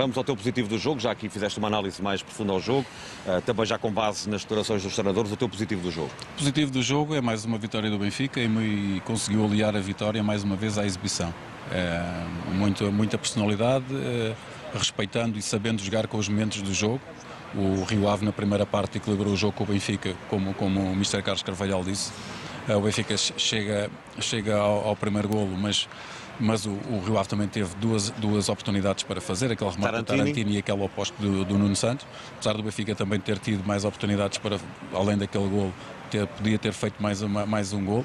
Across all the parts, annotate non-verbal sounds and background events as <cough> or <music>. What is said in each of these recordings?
Vamos ao teu positivo do jogo, já aqui fizeste uma análise mais profunda ao jogo, uh, também já com base nas declarações dos treinadores, o teu positivo do jogo. O positivo do jogo é mais uma vitória do Benfica e, conseguiu aliar a vitória mais uma vez à exibição. É, muito, muita personalidade, é, respeitando e sabendo jogar com os momentos do jogo. O Rio Ave na primeira parte equilibrou o jogo com o Benfica, como, como o Mr. Carlos Carvalhal disse. O Benfica chega, chega ao, ao primeiro golo, mas mas o, o, Rio Ave também teve duas, duas oportunidades para fazer, aquele remate Tarantini. do Tarantini e aquele oposto do, do Nuno Santos, apesar do Benfica também ter tido mais oportunidades para, além daquele gol, ter, podia ter feito mais, mais um gol.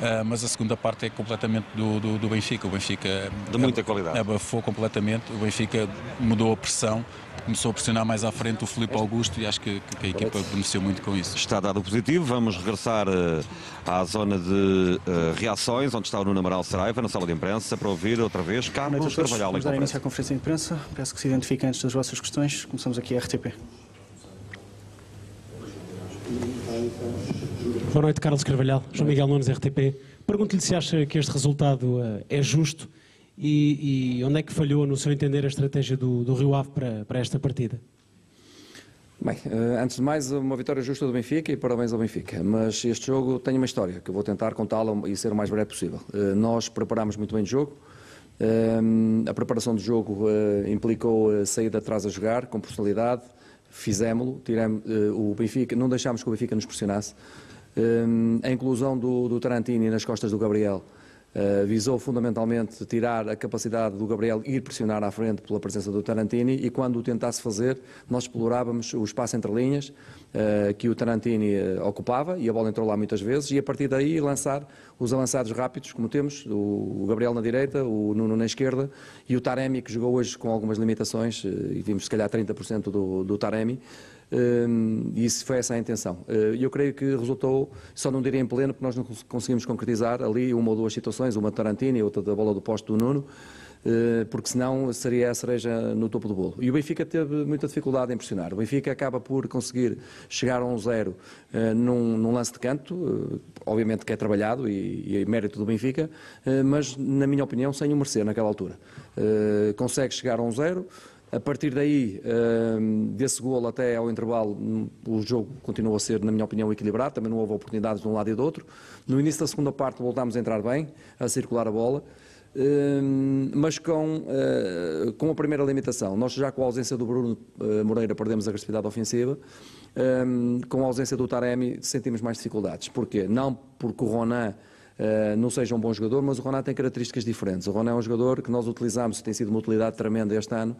Uh, mas a segunda parte é completamente do, do, do Benfica. O Benfica de muita qualidade. abafou completamente. O Benfica mudou a pressão, começou a pressionar mais à frente o Felipe Augusto e acho que, que a equipa beneficiou muito com isso. Está dado positivo. Vamos regressar uh, à zona de uh, reações, onde está o Nuno Amaral Saraiva, na sala de imprensa, para ouvir outra vez Carlos Carvalhal. Vamos dar início à conferência de imprensa. Peço que se identifiquem antes das vossas questões. Começamos aqui a RTP. Boa noite, Carlos Carvalhal. João Miguel Nunes, RTP. Pergunto-lhe se acha que este resultado uh, é justo e, e, onde é que falhou, no seu entender, a estratégia do, do Rio Ave para, para esta partida. Bem, uh, antes de mais, uma vitória justa do Benfica e parabéns ao Benfica. Mas este jogo tem uma história que eu vou tentar contá-la e ser o mais breve possível. Uh, nós preparámos muito bem o jogo. a preparação do jogo implicou sair de atrás a jogar, com personalidade. Fizemos-lo, o Benfica, não deixámos que o Benfica nos pressionasse. Hum, a inclusão do, do Tarantini nas costas do Gabriel Uh, visou fundamentalmente tirar a capacidade do Gabriel ir pressionar à frente pela presença do Tarantini e quando o tentasse fazer, nós explorávamos o espaço entre linhas uh, que o Tarantini uh, ocupava e a bola entrou lá muitas vezes e a partir daí lançar os avançados rápidos, como temos, o Gabriel na direita, o Nuno na esquerda e o Taremi, que jogou hoje com algumas limitações, e vimos se calhar 30% do, do Taremi, e isso foi essa a intenção. Eh, eu creio que resultou, só não diria em pleno, porque nós não conseguimos concretizar ali uma ou duas situações, uma de Tarantino e outra da bola do posto do Nuno, eh, porque senão seria a cereja no topo do bolo. E o Benfica teve muita dificuldade em pressionar. O Benfica acaba por conseguir chegar a um zero num, num, lance de canto, obviamente que é trabalhado e, e é mérito do Benfica, mas na minha opinião sem o merecer naquela altura. consegue chegar a um zero, a partir daí, ehm, desse golo até ao intervalo, o jogo continuou a ser, na minha opinião, equilibrado. Também não houve oportunidades de um lado e do outro. No início da segunda parte voltámos a entrar bem, a circular a bola. Ehm, mas com, eh, com a primeira limitação. Nós já com a ausência do Bruno eh, Moreira perdemos a agressividade ofensiva. Ehm, com a ausência do Taremi sentimos mais dificuldades. Porquê? Não porque o Ronan Uh, não seja um bom jogador, mas o Ronan tem características diferentes. O Ronan é um jogador que nós utilizamos, tem sido uma utilidade tremenda este ano,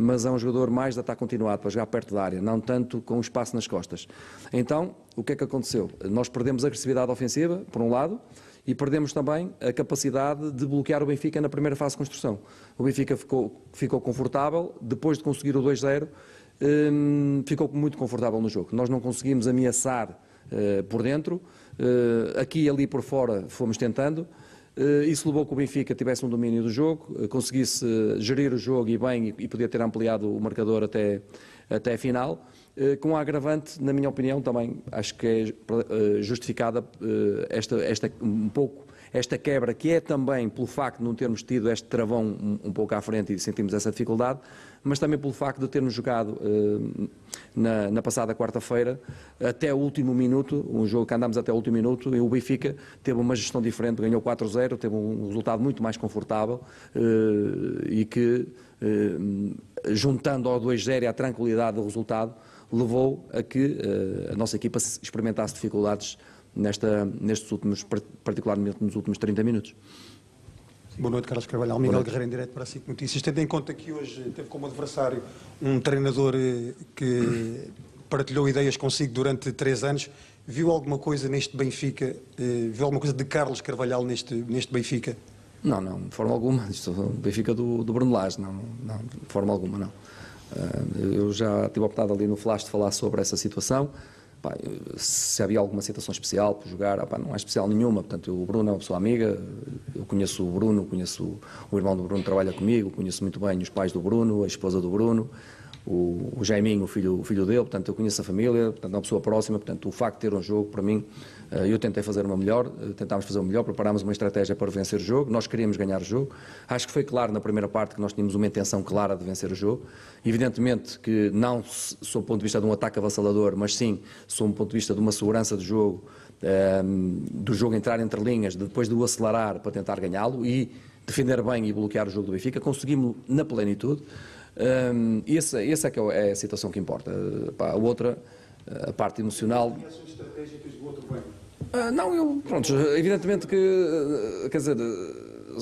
mas é um jogador mais de ataque continuado, para jogar perto da área, não tanto com espaço nas costas. Então, o que é que aconteceu? Nós perdemos a agressividade ofensiva, por um lado, e perdemos também a capacidade de bloquear o Benfica na primeira fase de construção. O Benfica ficou, ficou confortável, depois de conseguir o 2-0, hum, ficou muito confortável no jogo. Nós não conseguimos ameaçar uh, por dentro, uh, aqui e ali por fora fomos tentando, isso levou que o Benfica tivesse um domínio do jogo, eh, conseguisse gerir o jogo e bem e poder ter ampliado o marcador até, até a final. Eh, com a agravante, na minha opinião, também acho que é justificada esta, esta, um pouco esta quebra, que é também pelo facto de não termos tido este travão um, um pouco à frente e sentimos essa dificuldade, mas também pelo facto de termos jogado uh, na, na, passada quarta-feira até o último minuto, um jogo que andámos até o último minuto, e o Benfica teve uma gestão diferente, ganhou 4-0, teve um resultado muito mais confortável uh, e que, uh, juntando ao 2-0 e à tranquilidade do resultado, levou a que a nossa equipa experimentasse dificuldades nesta, nestes últimos, particularmente nos últimos 30 minutos. Boa noite, Carlos Carvalho. Miguel Guerreiro, em direto para a SIC Notícias. Tendo em conta que hoje teve como adversário um treinador eh, que partilhou ideias consigo durante três anos, viu alguma coisa neste Benfica, eh, viu alguma coisa de Carlos Carvalhal neste, neste Benfica? Não, não, de forma alguma. Isto é o Benfica do, do Bruno Lage, não, não, de forma alguma, não. Eh, eu já tive a oportunidade ali no Flash de falar sobre essa situação. Pá, se havia alguma situação especial por jogar, ah, pá, não há especial nenhuma. Portanto, o Bruno é uma pessoa amiga, eu conheço o Bruno, conheço o irmão do Bruno trabalha comigo, conheço muito bem os pais do Bruno, a esposa do Bruno. o, o Jaiminho, o filho, o filho dele, portanto eu conheço a família, portanto é uma pessoa próxima, portanto o facto de ter um jogo, para mim, eu tentei fazer uma melhor, eh, tentámos fazer o melhor, preparámos uma estratégia para vencer o jogo, nós queríamos ganhar o jogo, acho que foi claro na primeira parte que nós tínhamos uma intenção clara de vencer o jogo, evidentemente que não sob o ponto de vista de um ataque avassalador, mas sim sob o ponto de vista de uma segurança de jogo, ehm, do jogo entrar entre linhas, depois de o acelerar para tentar ganhá-lo e defender bem e bloquear o jogo do Benfica, conseguimos na plenitude, um, essa, essa é, que é a situação que importa. Pá, a outra, a parte emocional. Uh, não, eu, pronto, evidentemente que, quer dizer,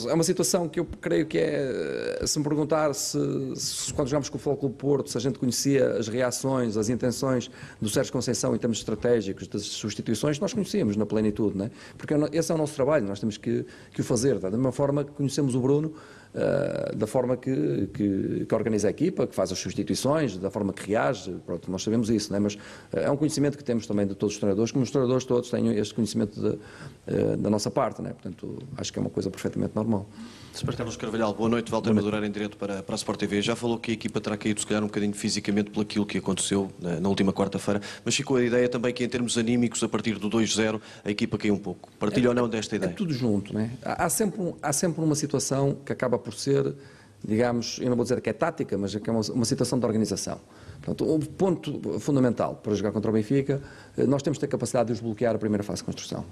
é uma situação que eu creio que é, se me perguntar se, se quando jogámos com o Futebol Porto, se a gente conhecia as reações, as intenções do Sérgio Conceição em termos estratégicos, das substituições, nós conhecíamos na plenitude, não é? porque esse é o nosso trabalho, nós temos que, que o fazer, da mesma forma que conhecemos o Bruno, Uh, da forma que, que, que, organiza a equipa, que faz as substituições, da forma que reage, pronto, nós sabemos isso, é? mas uh, é um conhecimento que temos também de todos os treinadores, como os treinadores todos têm este conhecimento de, uh, da nossa parte, é? portanto acho que é uma coisa perfeitamente normal. Carlos Carvalhal, boa noite, Walter Madureira em direto para, para a Sport TV. Já falou que a equipa terá caído se calhar um bocadinho fisicamente por aquilo que aconteceu na, na última quarta-feira, mas ficou a ideia também que em termos anímicos, a partir do 2-0, a equipa caiu um pouco. Partilha é, ou não desta ideia? É tudo junto, né? há, há, sempre, há sempre uma situação que acaba por ser, digamos, eu não vou dizer que é tática, mas é que é uma, uma situação de organização. Portanto, o ponto fundamental para jogar contra o Benfica, eh, nós temos de ter capacidade de desbloquear a primeira fase de construção,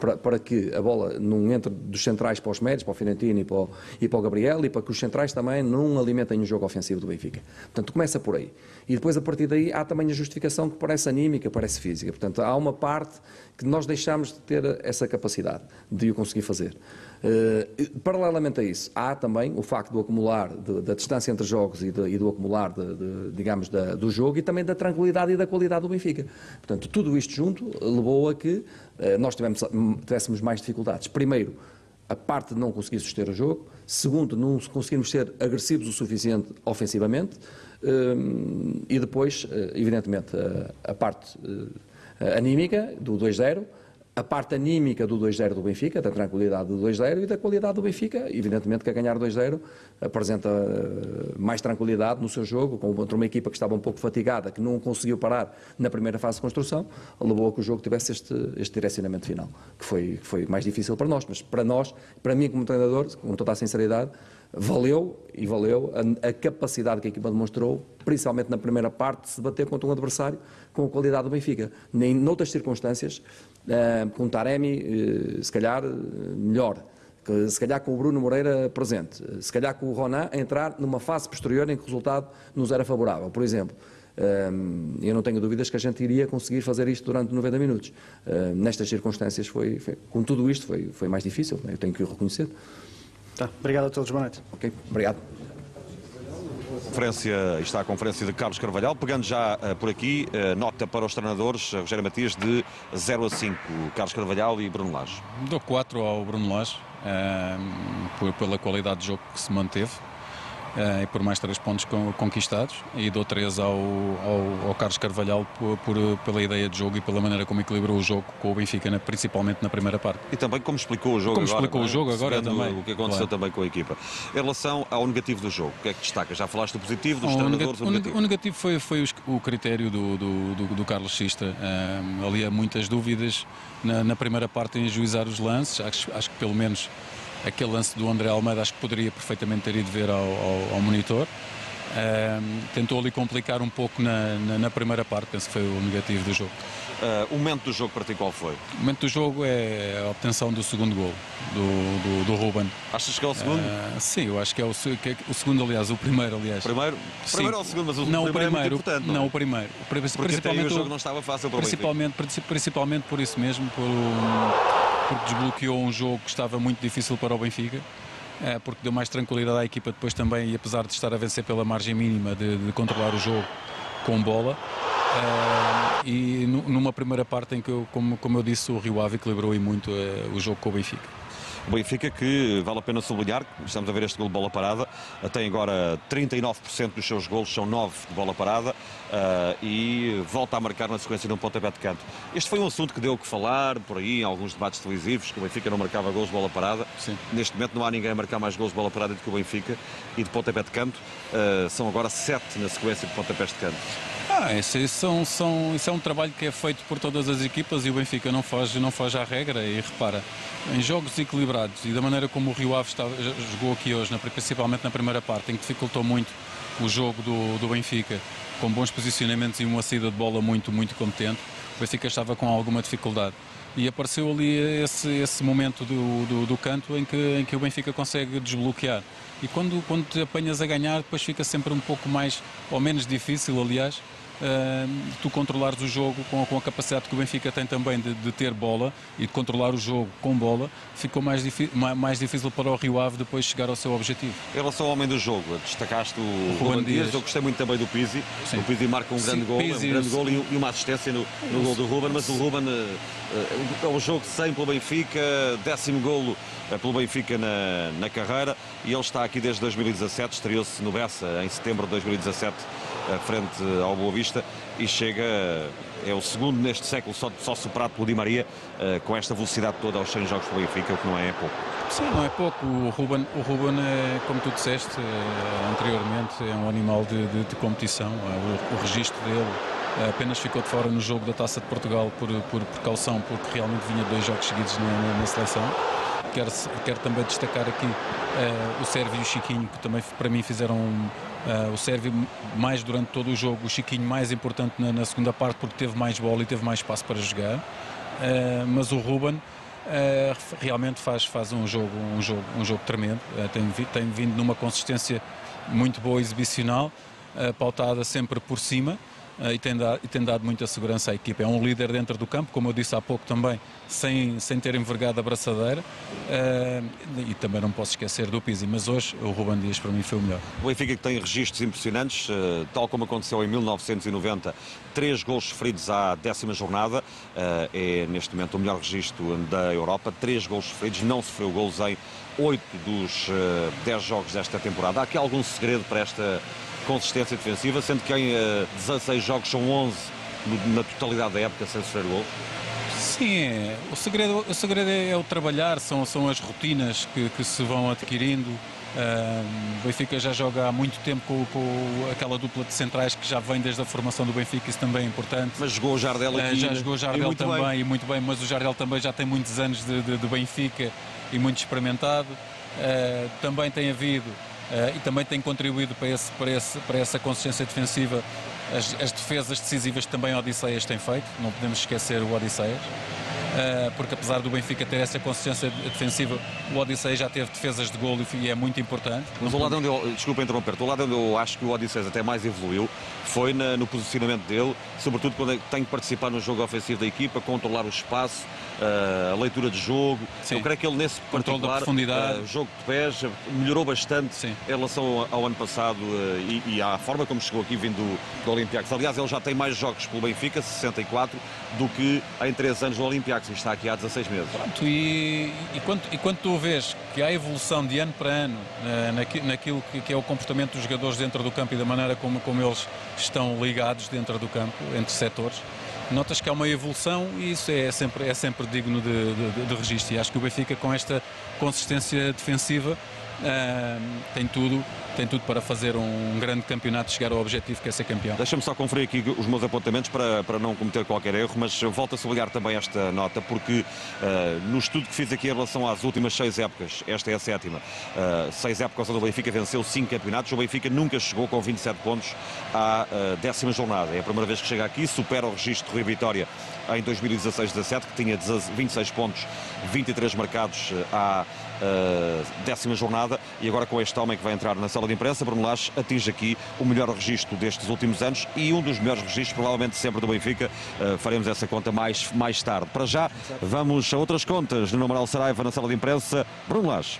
para, para, que a bola não entre dos centrais para os médios, para o Fiorentino e para o, e para o Gabriel, e para que os centrais também não alimentem o jogo ofensivo do Benfica. Portanto, começa por aí. E depois, a partir daí, há também a justificação que parece anímica, parece física. Portanto, há uma parte que nós deixamos de ter essa capacidade de o conseguir fazer. Uh, paralelamente a isso, há também o facto do acumular, de, da distância entre jogos e, de, e do acumular, de, digamos, da, do jogo e também da tranquilidade e da qualidade do Benfica. Portanto, tudo isto junto levou a que uh, nós tivemos, tivéssemos mais dificuldades. Primeiro, a parte de não conseguir suster o jogo. Segundo, não conseguirmos ser agressivos o suficiente ofensivamente. Uh, e depois, evidentemente, a, a parte anímica do 2-0 a parte anímica do 2-0 do Benfica, da tranquilidade do 2-0 e da qualidade do Benfica. Evidentemente que a ganhar 2-0 apresenta eh, mais tranquilidade no seu jogo, contra uma equipa que estava um pouco fatigada, que não conseguiu parar na primeira fase de construção, levou a que o jogo tivesse este, este direcionamento final, que foi, que foi mais difícil para nós, mas para nós, para mim como treinador, com toda a sinceridade, valeu e valeu a, a, capacidade que a equipa demonstrou, principalmente na primeira parte, de se bater contra um adversário com a qualidade do Benfica. Nem noutras circunstâncias, com o Taremi, uh, se calhar, uh, melhor. Se calhar com o Bruno Moreira presente. Se calhar com o Ronan a entrar numa fase posterior em que o resultado nos era favorável. Por exemplo, eu não tenho dúvidas que a gente iria conseguir fazer isto durante 90 minutos. Nestas circunstâncias, foi, foi, com tudo isto, foi, foi mais difícil, né? eu tenho que o reconhecer. Tá. Obrigado a todos, boa noite. Ok, obrigado. Conferência, está a conferência de Carlos Carvalhal, pegando já uh, por aqui, uh, nota para os treinadores, uh, Rogério Matias, de 0 a 5, Carlos Carvalhal e Bruno Lage. Dou 4 ao Bruno Lage, pela qualidade de jogo que se manteve e por mais três pontos conquistados e dou três ao, ao, ao Carlos Carvalhal por, por, pela ideia de jogo e pela maneira como equilibrou o jogo com o Benfica, principalmente na primeira parte. E também como explicou o jogo como agora. explicou o é? jogo agora também. O que aconteceu claro. também com a equipa. Em relação ao negativo do jogo, o que é que destaca? Já falaste do positivo, dos oh, treinadores, o negativo? O negativo foi, foi o critério do, do, do, do Carlos Sista. Um, ali há muitas dúvidas na, na primeira parte em ajuizar os lances, acho, acho que pelo menos aquele lance do André Almeida acho que poderia perfeitamente ter ido ver ao, ao, ao monitor. Uh, tentou ali complicar um pouco na, na, na, primeira parte, penso que foi o negativo do jogo. Uh, o momento do jogo para ti qual foi? O momento do jogo é a obtenção do segundo gol do, do, do Ruben. Achas que é o segundo? Uh, sim, eu acho que é o, que é o segundo, aliás, o primeiro, aliás. Primeiro? Primeiro ou o segundo, mas o não, primeiro, o primeiro é importante, não, não é? o primeiro. Porque principalmente o jogo não estava fácil para principalmente, principalmente por isso mesmo, por porque desbloqueou um jogo que estava muito difícil para o Benfica. É, porque deu mais tranquilidade à equipa depois também, e apesar de estar a vencer pela margem mínima de, de controlar o jogo com bola. É, e numa primeira parte em que, eu, como, como eu disse, o Rio Ave equilibrou e muito é, o jogo com o Benfica. O Benfica que vale a pena sublinhar, estamos a ver este gol de bola parada, tem agora 39% dos seus golos, são 9 de bola parada uh, e volta a marcar na sequência de um pontapé de canto. Este foi um assunto que deu o que falar por aí em alguns debates televisivos, que o Benfica não marcava gols de bola parada. Sim. Neste momento não há ninguém a marcar mais gols de bola parada do que o Benfica e de pontapé de canto. Uh, são agora 7 na sequência de pontapés de canto. Ah, isso, são, são, isso é um trabalho que é feito por todas as equipas e o Benfica não foge, não foge à regra. E repara, em jogos equilibrados e da maneira como o Rio Ave está, jogou aqui hoje, principalmente na primeira parte, em que dificultou muito o jogo do, do Benfica, com bons posicionamentos e uma saída de bola muito, muito competente, o Benfica estava com alguma dificuldade. E apareceu ali esse, esse momento do, do, do canto em que, em que o Benfica consegue desbloquear. E quando, quando te apanhas a ganhar, depois fica sempre um pouco mais, ou menos difícil, aliás, uh, tu controlares o jogo com, com, a capacidade que o Benfica tem também de, de, ter bola e de controlar o jogo com bola, ficou mais, mais, difícil para o Rio Ave depois chegar ao seu objetivo. Em relação ao homem do jogo, destacaste o, o Ruben Dias. Dias, eu gostei muito também do Pizzi. Sim. O Pizzi marca um Sim, grande gol, Pizzi, um grande gol e, uma assistência no, no gol do Ruben, mas o Ruben uh, é um jogo 100 pelo Benfica, décimo golo pelo Benfica na, na carreira e ele está aqui desde 2017, estreou-se no Bessa em setembro de 2017 frente ao Boa Vista e chega, é o segundo neste século, só, só superado pelo Di Maria, uh, com esta velocidade toda aos 100 jogos pelo Benfica, o que não é pouco. Sim, não é pouco. O Ruben, o Ruben é, como tu disseste é, anteriormente, é um animal de, de, de competição. É, o, o registro dele apenas ficou de fora no jogo da Taça de Portugal por, por precaução, porque realmente vinha dois jogos seguidos na, na, na seleção. Quero, quero também destacar aqui uh, o Sérvio e o Chiquinho, que também para mim fizeram uh, o Sérvio mais durante todo o jogo, o Chiquinho mais importante na, na, segunda parte porque teve mais bola e teve mais espaço para jogar. Uh, mas o Ruben realmente faz, faz um, jogo, um, jogo, um jogo tremendo, tem, tem vindo numa consistência muito boa exibicional, pautada sempre por cima. Eh, e tem, dado, e tem dado muita segurança à equipa. É um líder dentro do campo, como eu disse há pouco também, sem, sem ter envergado a braçadeira. Uh, e também não posso esquecer do Pizzi, mas hoje o Ruben Dias para mim foi o melhor. O Benfica que tem registros impressionantes, uh, tal como aconteceu em 1990, três gols sofridos à décima jornada, é neste momento o melhor registro da Europa, três gols sofridos, não sofreu gols em oito dos dez jogos desta temporada. Há aqui algum segredo para esta consistência defensiva, sendo que em uh, 16 jogos são 11 no, na totalidade da época sem sofrer gol? Sim, é. o segredo, o segredo é o trabalhar, são, são as rotinas que, que se vão adquirindo. Uh, o Benfica já joga há muito tempo com, com, aquela dupla de centrais que já vem desde a formação do Benfica, isso também é importante. Mas jogou o Jardel aqui. Uh, já jogou o Jardel também bem. e muito bem, mas o Jardel também já tem muitos anos de, de, de Benfica e muito experimentado. Uh, também tem havido uh, e também tem contribuído para, esse, para, esse, para essa consistência defensiva as, as defesas decisivas que também o Odisseias tem feito, não podemos esquecer o Odisseias. Uh, porque apesar do Benfica ter essa consistência defensiva, o Odisseias já teve defesas de golo e é muito importante. Mas o lado onde eu, desculpa interromper, o lado onde eu acho que o Odisseias até mais evoluiu foi na, no posicionamento dele, sobretudo quando tem que participar no jogo ofensivo da equipa, controlar o espaço, a leitura de jogo. Sim. Eu creio que ele nesse Controle particular, profundidade. Uh, jogo de pés, melhorou bastante Sim. em relação ao, ao ano passado uh, e, e, à forma como chegou aqui vindo do, do Olympiacos. Aliás, ele já tem mais jogos pelo Benfica, 64, do que em 3 anos no Olympiacos e está aqui há 16 meses. Pronto, e, e, quando, e quando tu vês que há evolução de ano para ano naquilo que, que, é o comportamento dos jogadores dentro do campo e da maneira como, como eles estão ligados dentro do campo, entre setores, notas que há uma evolução e isso é sempre, é sempre digno de, de, de registro. E acho que o Benfica, com esta consistência defensiva, tem tudo tem tudo para fazer um grande campeonato chegar ao objetivo que é ser campeão. Deixa-me só conferir aqui os meus apontamentos para, para não cometer qualquer erro, mas volto a sublinhar também esta nota, porque uh, no estudo que fiz aqui em relação às últimas seis épocas, esta é a sétima, uh, seis épocas onde o Benfica venceu cinco campeonatos, o Benfica nunca chegou com 27 pontos à uh, décima jornada. É a primeira vez que chega aqui, supera o registro de Vitória em 2016-17, que tinha 26 pontos, 23 marcados à décima jornada, e agora com este homem que vai entrar na sala de imprensa, Bruno Lage atinge aqui o melhor registro destes últimos anos e um dos melhores registros, provavelmente sempre do Benfica. Uh, faremos essa conta mais, mais tarde. Para já, vamos a outras contas. No Amaral Saraiva, na sala de imprensa, Bruno Lage.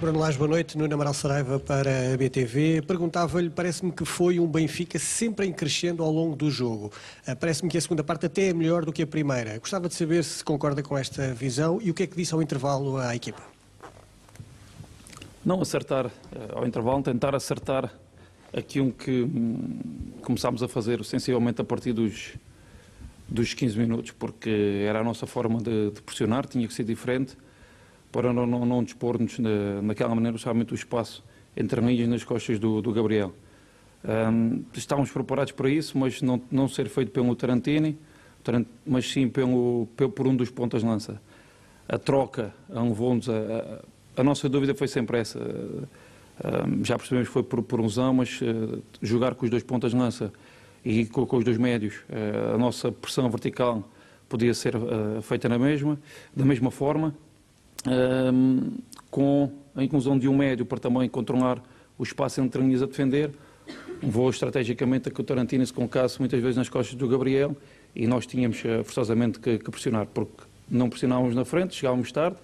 Bruno Lage, boa noite. Nuno Amaral Saraiva para a BTV. Perguntava-lhe, parece-me que foi um Benfica sempre em crescendo ao longo do jogo. Uh, parece-me que a segunda parte até é melhor do que a primeira. Gostava de saber se concorda com esta visão e o que é que disse ao intervalo à equipa. Não acertar uh, ao intervalo, tentar acertar aquilo que um, começámos a fazer sensivelmente a partir dos, dos 15 minutos, porque era a nossa forma de, de pressionar, tinha que ser diferente para não, não, não dispor-nos na, naquela maneira, justamente o espaço entre linhas nas costas do, do Gabriel. Um, estávamos preparados para isso, mas não, não ser feito pelo Tarantini, mas sim pelo, pelo, por um dos pontas lança. A troca levou-nos a, a, nossa dúvida foi sempre essa. Já percebemos que foi por, por mas uh, jogar com os dois pontas lança e com, com os dois médios, uh, a nossa pressão vertical podia ser uh, feita na mesma, da mesma forma, com a inclusão de um médio para também controlar o espaço entre linhas a defender, vou estrategicamente a que o Tarantino se colocasse muitas vezes nas costas do Gabriel e nós tínhamos forçosamente que, que, pressionar, porque não pressionávamos na frente, chegávamos tarde,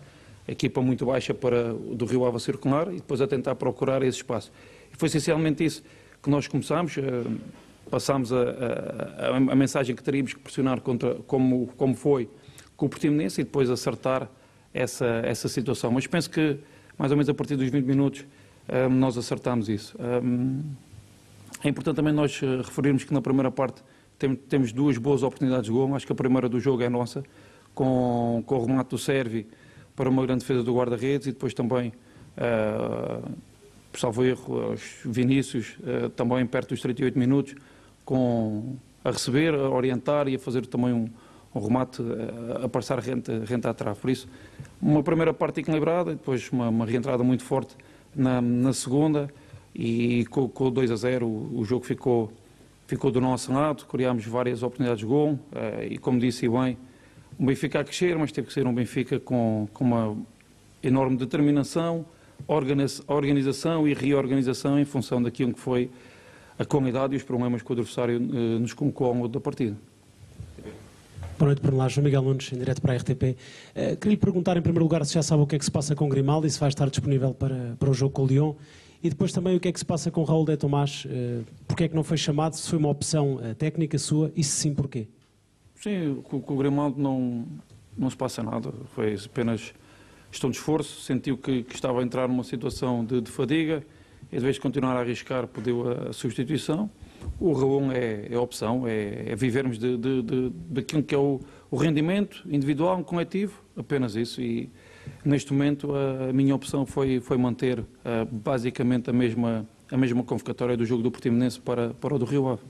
equipa muito baixa para do Rio Ava circular e depois a tentar procurar esse espaço. E foi essencialmente isso que nós começámos, uh, passámos a, a, a, mensagem que teríamos que pressionar contra, como, como foi com o Portimonense e depois acertar essa, essa situação. Mas penso que mais ou menos a partir dos 20 minutos eh, nós acertámos isso. Um, é importante também nós eh, referirmos que na primeira parte temos duas boas oportunidades de gol. Acho que a primeira do jogo é nossa, com, com o remate do Servi para uma grande defesa do guarda-redes e depois também, uh, salvo erro, os Vinícius, uh, também perto dos 38 minutos, com, a receber, a orientar e a fazer também um, um remate a, a passar renta, renta à trave. Por isso, uma primeira parte equilibrada, depois uma, uma reentrada muito forte na, na segunda e com, com 2 a 0 o, o, jogo ficou, ficou do nosso lado, criámos várias oportunidades de gol e como disse bem, o Benfica a crescer, mas teve que ser um Benfica com, com uma enorme determinação, organização e reorganização em função daquilo que foi a qualidade e os problemas que o adversário uh, nos colocou ao longo da partida. Boa noite, Bruno João Miguel Nunes, em direto para a RTP. Uh, eh, queria lhe perguntar, em primeiro lugar, se já sabe o que é que se passa com Grimaldi, se vai estar disponível para, para o jogo com o Lyon. E depois também o que é que se passa com Raul de Tomás, uh, porque é que não foi chamado, se foi uma opção uh, técnica sua e se sim, porquê? Sim, com, com o Grimaldo não, não se passa nada, foi apenas questão de esforço, sentiu que, que estava a entrar numa situação de, de fadiga e de vez de continuar a arriscar pediu a, a substituição. O Raul é, é opção, é, é vivermos de, de, de, daquilo que é o, o rendimento individual, um coletivo, apenas isso e Neste momento, a minha opção foi, foi manter uh, basicamente a mesma, a mesma convocatória do jogo do Portimonense para, para o do Rio Ave.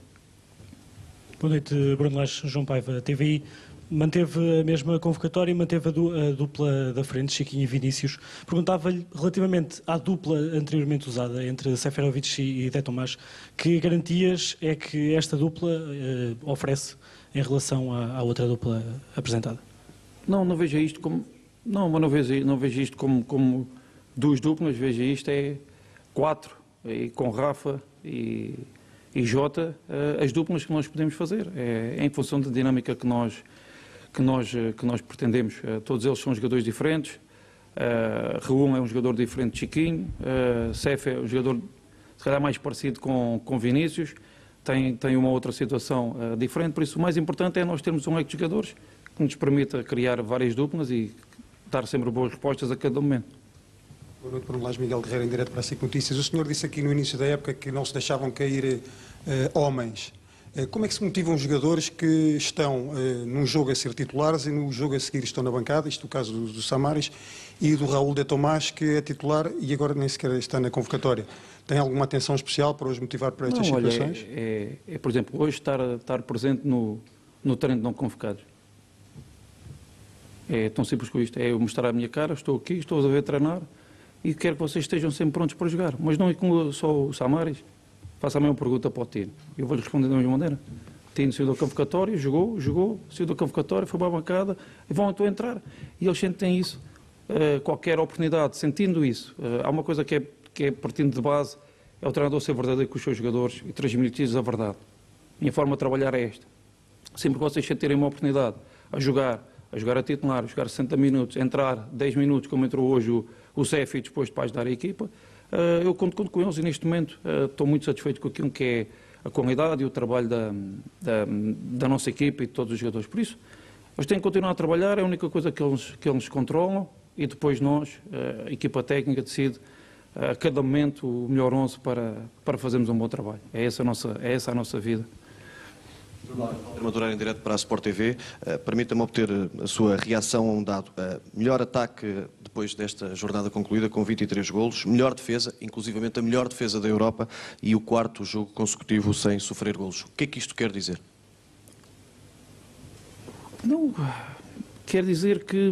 Boa noite, Bruno Lage, João Paiva, TVI. Manteve a mesma convocatória e manteve a dupla da frente, Chiquinho e Vinícius. Perguntava-lhe, relativamente à dupla anteriormente usada entre Seferovic e De Tomás, que garantias é que esta dupla uh, oferece em relação à, à outra dupla apresentada? Não, não vejo isto como não, mas não vejo, não vejo isto como, como duas duplas, vejo isto é quatro, e com Rafa e, e Jota, eh, as duplas que nós podemos fazer. É, é, em função da dinâmica que nós, que nós, eh, que nós pretendemos. Eh, todos eles são jogadores diferentes. Uh, Raul é um jogador diferente de Chiquinho, uh, é um jogador se calhar mais parecido com, com Vinícius, tem, tem uma outra situação uh, diferente, por isso o mais importante é nós termos um leque de jogadores que nos permita criar várias duplas e dar sempre boas respostas a cada momento. Boa noite, Bruno Lage Miguel Guerreiro, em direto para a SIC Notícias. O senhor disse aqui no início da época que não se deixavam cair uh, homens. Uh, como é que se motivam jogadores que estão uh, num jogo a ser titulares e no jogo a seguir estão na bancada, isto é o caso do, do Samaris, e do Raul de Tomás, que é titular e agora nem sequer está na convocatória. Tem alguma atenção especial para os motivar para estas não, situações? Olha, é, é, é, por exemplo, hoje estar, estar presente no, no treino de não convocados é tão simples como isto. É eu mostrar a minha cara, estou aqui, estou a ver treinar e quero que vocês estejam sempre prontos para jogar. Mas não é como só o Samaris. Faça a mesma pergunta para o Tino. Eu vou-lhe responder da mesma maneira. Tino saiu da convocatória, jogou, jogou, saiu da convocatória, foi para a bancada e vão então entrar. E eles sentem isso. Uh, qualquer oportunidade, sentindo isso. Uh, há uma coisa que é, que é partindo de base, é o treinador ser verdadeiro com os seus jogadores e transmitir-lhes a verdade. Minha forma de trabalhar é esta. Sempre que vocês sentirem uma oportunidade a jogar, a jogar a titular, a jogar 60 minutos, entrar 10 minutos, como entrou hoje o, o Cefi, depois de ajudar a equipa, uh, eu conto, conto, com eles e neste momento uh, estou muito satisfeito com aquilo que é a qualidade e o trabalho da, da, da, nossa equipa e de todos os jogadores. Por isso, eles têm que continuar a trabalhar, é a única coisa que eles, que eles controlam e depois nós, uh, a equipa técnica, decide a cada momento o melhor 11 para, para fazermos um bom trabalho. É essa a nossa, é essa a nossa vida. Madurar em direto para a Sport TV. Uh, Permita-me obter a sua reação a um dado. Uh, melhor ataque depois desta jornada concluída com 23 golos, melhor defesa, inclusivamente a melhor defesa da Europa e o quarto jogo consecutivo sem sofrer golos. O que é que isto quer dizer? Não, quer dizer que,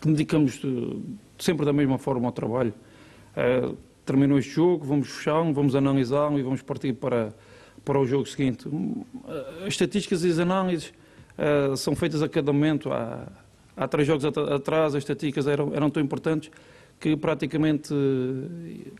que dedicamos de, sempre da mesma forma ao trabalho. Uh, terminou este jogo, vamos fechá-lo, vamos analisá-lo e vamos partir para, para o jogo seguinte. As estatísticas e as análises uh, são feitas a cada momento. Há, há três jogos atrás, as estatísticas eram, eram tão importantes que praticamente uh,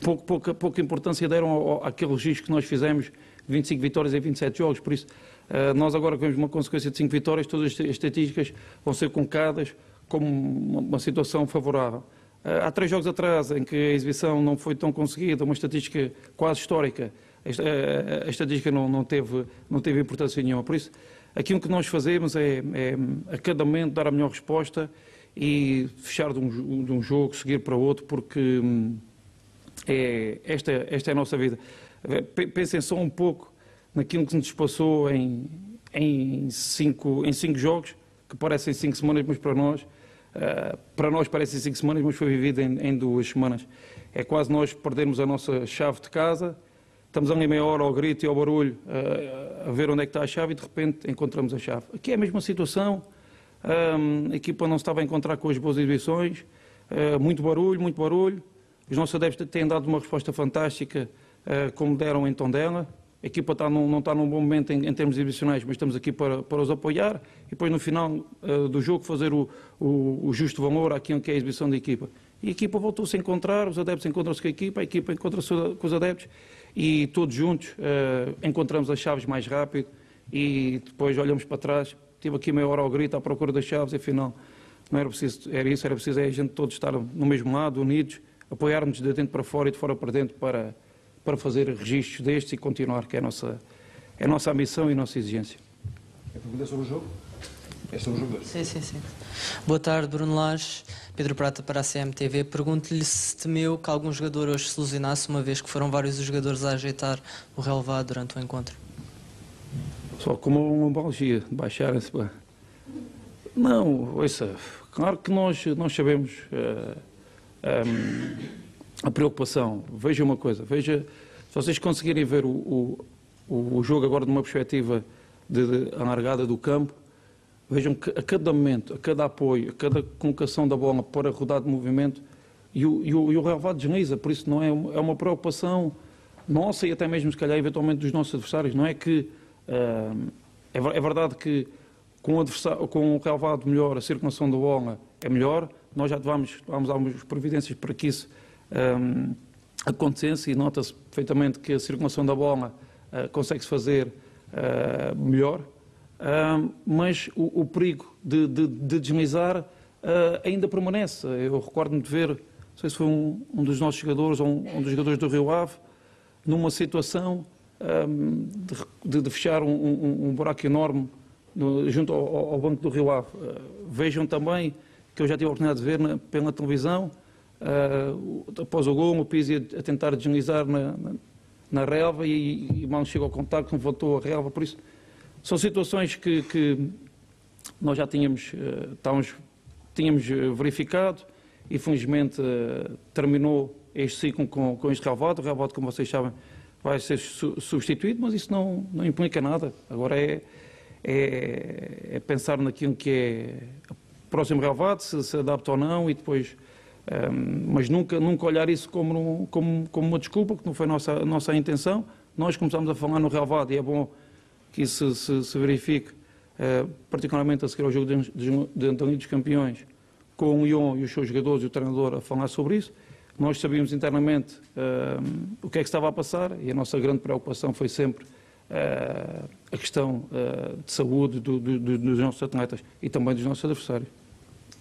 pouco, pouca, pouca importância deram ao, àquele registro que nós fizemos, 25 vitórias em 27 jogos. Por isso, uh, nós agora vemos uma consequência de 5 vitórias, todas as estatísticas vão ser colocadas como uma, uma situação favorável. Uh, há três jogos atrás, em que a exibição não foi tão conseguida, uma estatística quase histórica, a, a, a estatística não, não, teve, não teve importância nenhuma. Por isso, aquilo que nós fazemos é, é a cada momento dar a melhor resposta e fechar de um, de um jogo, seguir para outro, porque hum, é, esta, esta é a nossa vida. Pensem só um pouco naquilo que nos passou em, em, cinco, em cinco jogos, que parecem cinco semanas, mas para nós Uh, para nós parecem cinco semanas, mas foi vivido em, em, duas semanas. É quase nós perdermos a nossa chave de casa, estamos ali meia hora ao grito e ao barulho uh, a ver onde é que está a chave e de repente encontramos a chave. Aqui é a mesma situação, um, a equipa não se estava a encontrar com as boas exibições, uh, muito barulho, muito barulho. Os nossos adeptos têm dado uma resposta fantástica, como deram em Tondela. A equipa está num, não está num bom momento em, em, termos exibicionais, mas estamos aqui para, para os apoiar e depois no final uh, do jogo fazer o, o, o, justo valor àquilo que é a exibição da equipa. E a equipa voltou-se a encontrar, os adeptos encontram-se com a equipa, a equipa encontra-se com os adeptos e todos juntos uh, encontramos as chaves mais rápido e depois olhamos para trás. Tive aqui meia hora ao grito à procura das chaves e afinal não era preciso, era isso, era preciso é a gente todos estar no mesmo lado, unidos, apoiarmos de dentro para fora e de fora para dentro para para fazer registros destes e continuar, que é a nossa, é a nossa ambição e a nossa exigência. A pergunta é sobre o jogo? É sobre o jogo 2. Sim, sim, sim. Boa tarde, Bruno Lage, Pedro Prata para a CMTV. Pergunto-lhe se temeu que algum jogador hoje se ilusionasse, uma vez que foram vários os jogadores a ajeitar o relevado durante o encontro. Só como uma lombalgia, baixarem-se. Não, ouça, claro que nós, nós sabemos. Uh, eh, um, ehm, a preocupação. Veja uma coisa, veja, se vocês conseguirem ver o, o, o jogo agora de uma perspectiva de, de alargada do campo, vejam que a cada momento, a cada apoio, a cada colocação da bola para rodar de movimento, e o, e o, e o relevado desliza, por isso não é, é uma preocupação nossa e até mesmo, se calhar, eventualmente dos nossos adversários. Não é que. Uh, é, é, verdade que com o, com o relevado melhor, a circulação da bola é melhor, nós já vamos, algumas providências para que isso um, acontecesse e nota-se perfeitamente que a circulação da bola uh, consegue-se fazer uh, melhor, uh, mas o, o, perigo de, de, de deslizar ainda permanece. Eu recordo-me de ver, não sei se foi um, um dos nossos jogadores ou um, um, dos jogadores do Rio Ave, numa situação de, de, fechar um, buraco enorme no, junto ao, ao, banco do Rio Ave. vejam também que eu já tive a oportunidade de ver na, pela televisão Uh, após o gol, o Pizzi a tentar deslizar na, na, na relva e, e mal chegou ao contacto, voltou a relva. Por isso, são situações que, que nós já tínhamos, uh, tínhamos verificado e, felizmente, uh, terminou este ciclo com, com este relvado. O relvado, como vocês sabem, vai ser su substituído, mas isso não, não implica nada. Agora é, é, é pensar naquilo que é o próximo relvado, se se adapta ou não e depois mas nunca, nunca olhar isso como, como, como uma desculpa, que não foi a nossa, a nossa intenção. Nós começamos a falar no relevado e é bom que isso se, se verifique, uh, particularmente a seguir ao jogo de, de, de António dos Campeões, com o Ion e os seus jogadores e o treinador a falar sobre isso. Nós sabíamos internamente uh, o que é que estava a passar e a nossa grande preocupação foi sempre uh, a questão uh, de saúde do, do, do, dos nossos atletas e também dos nossos adversários.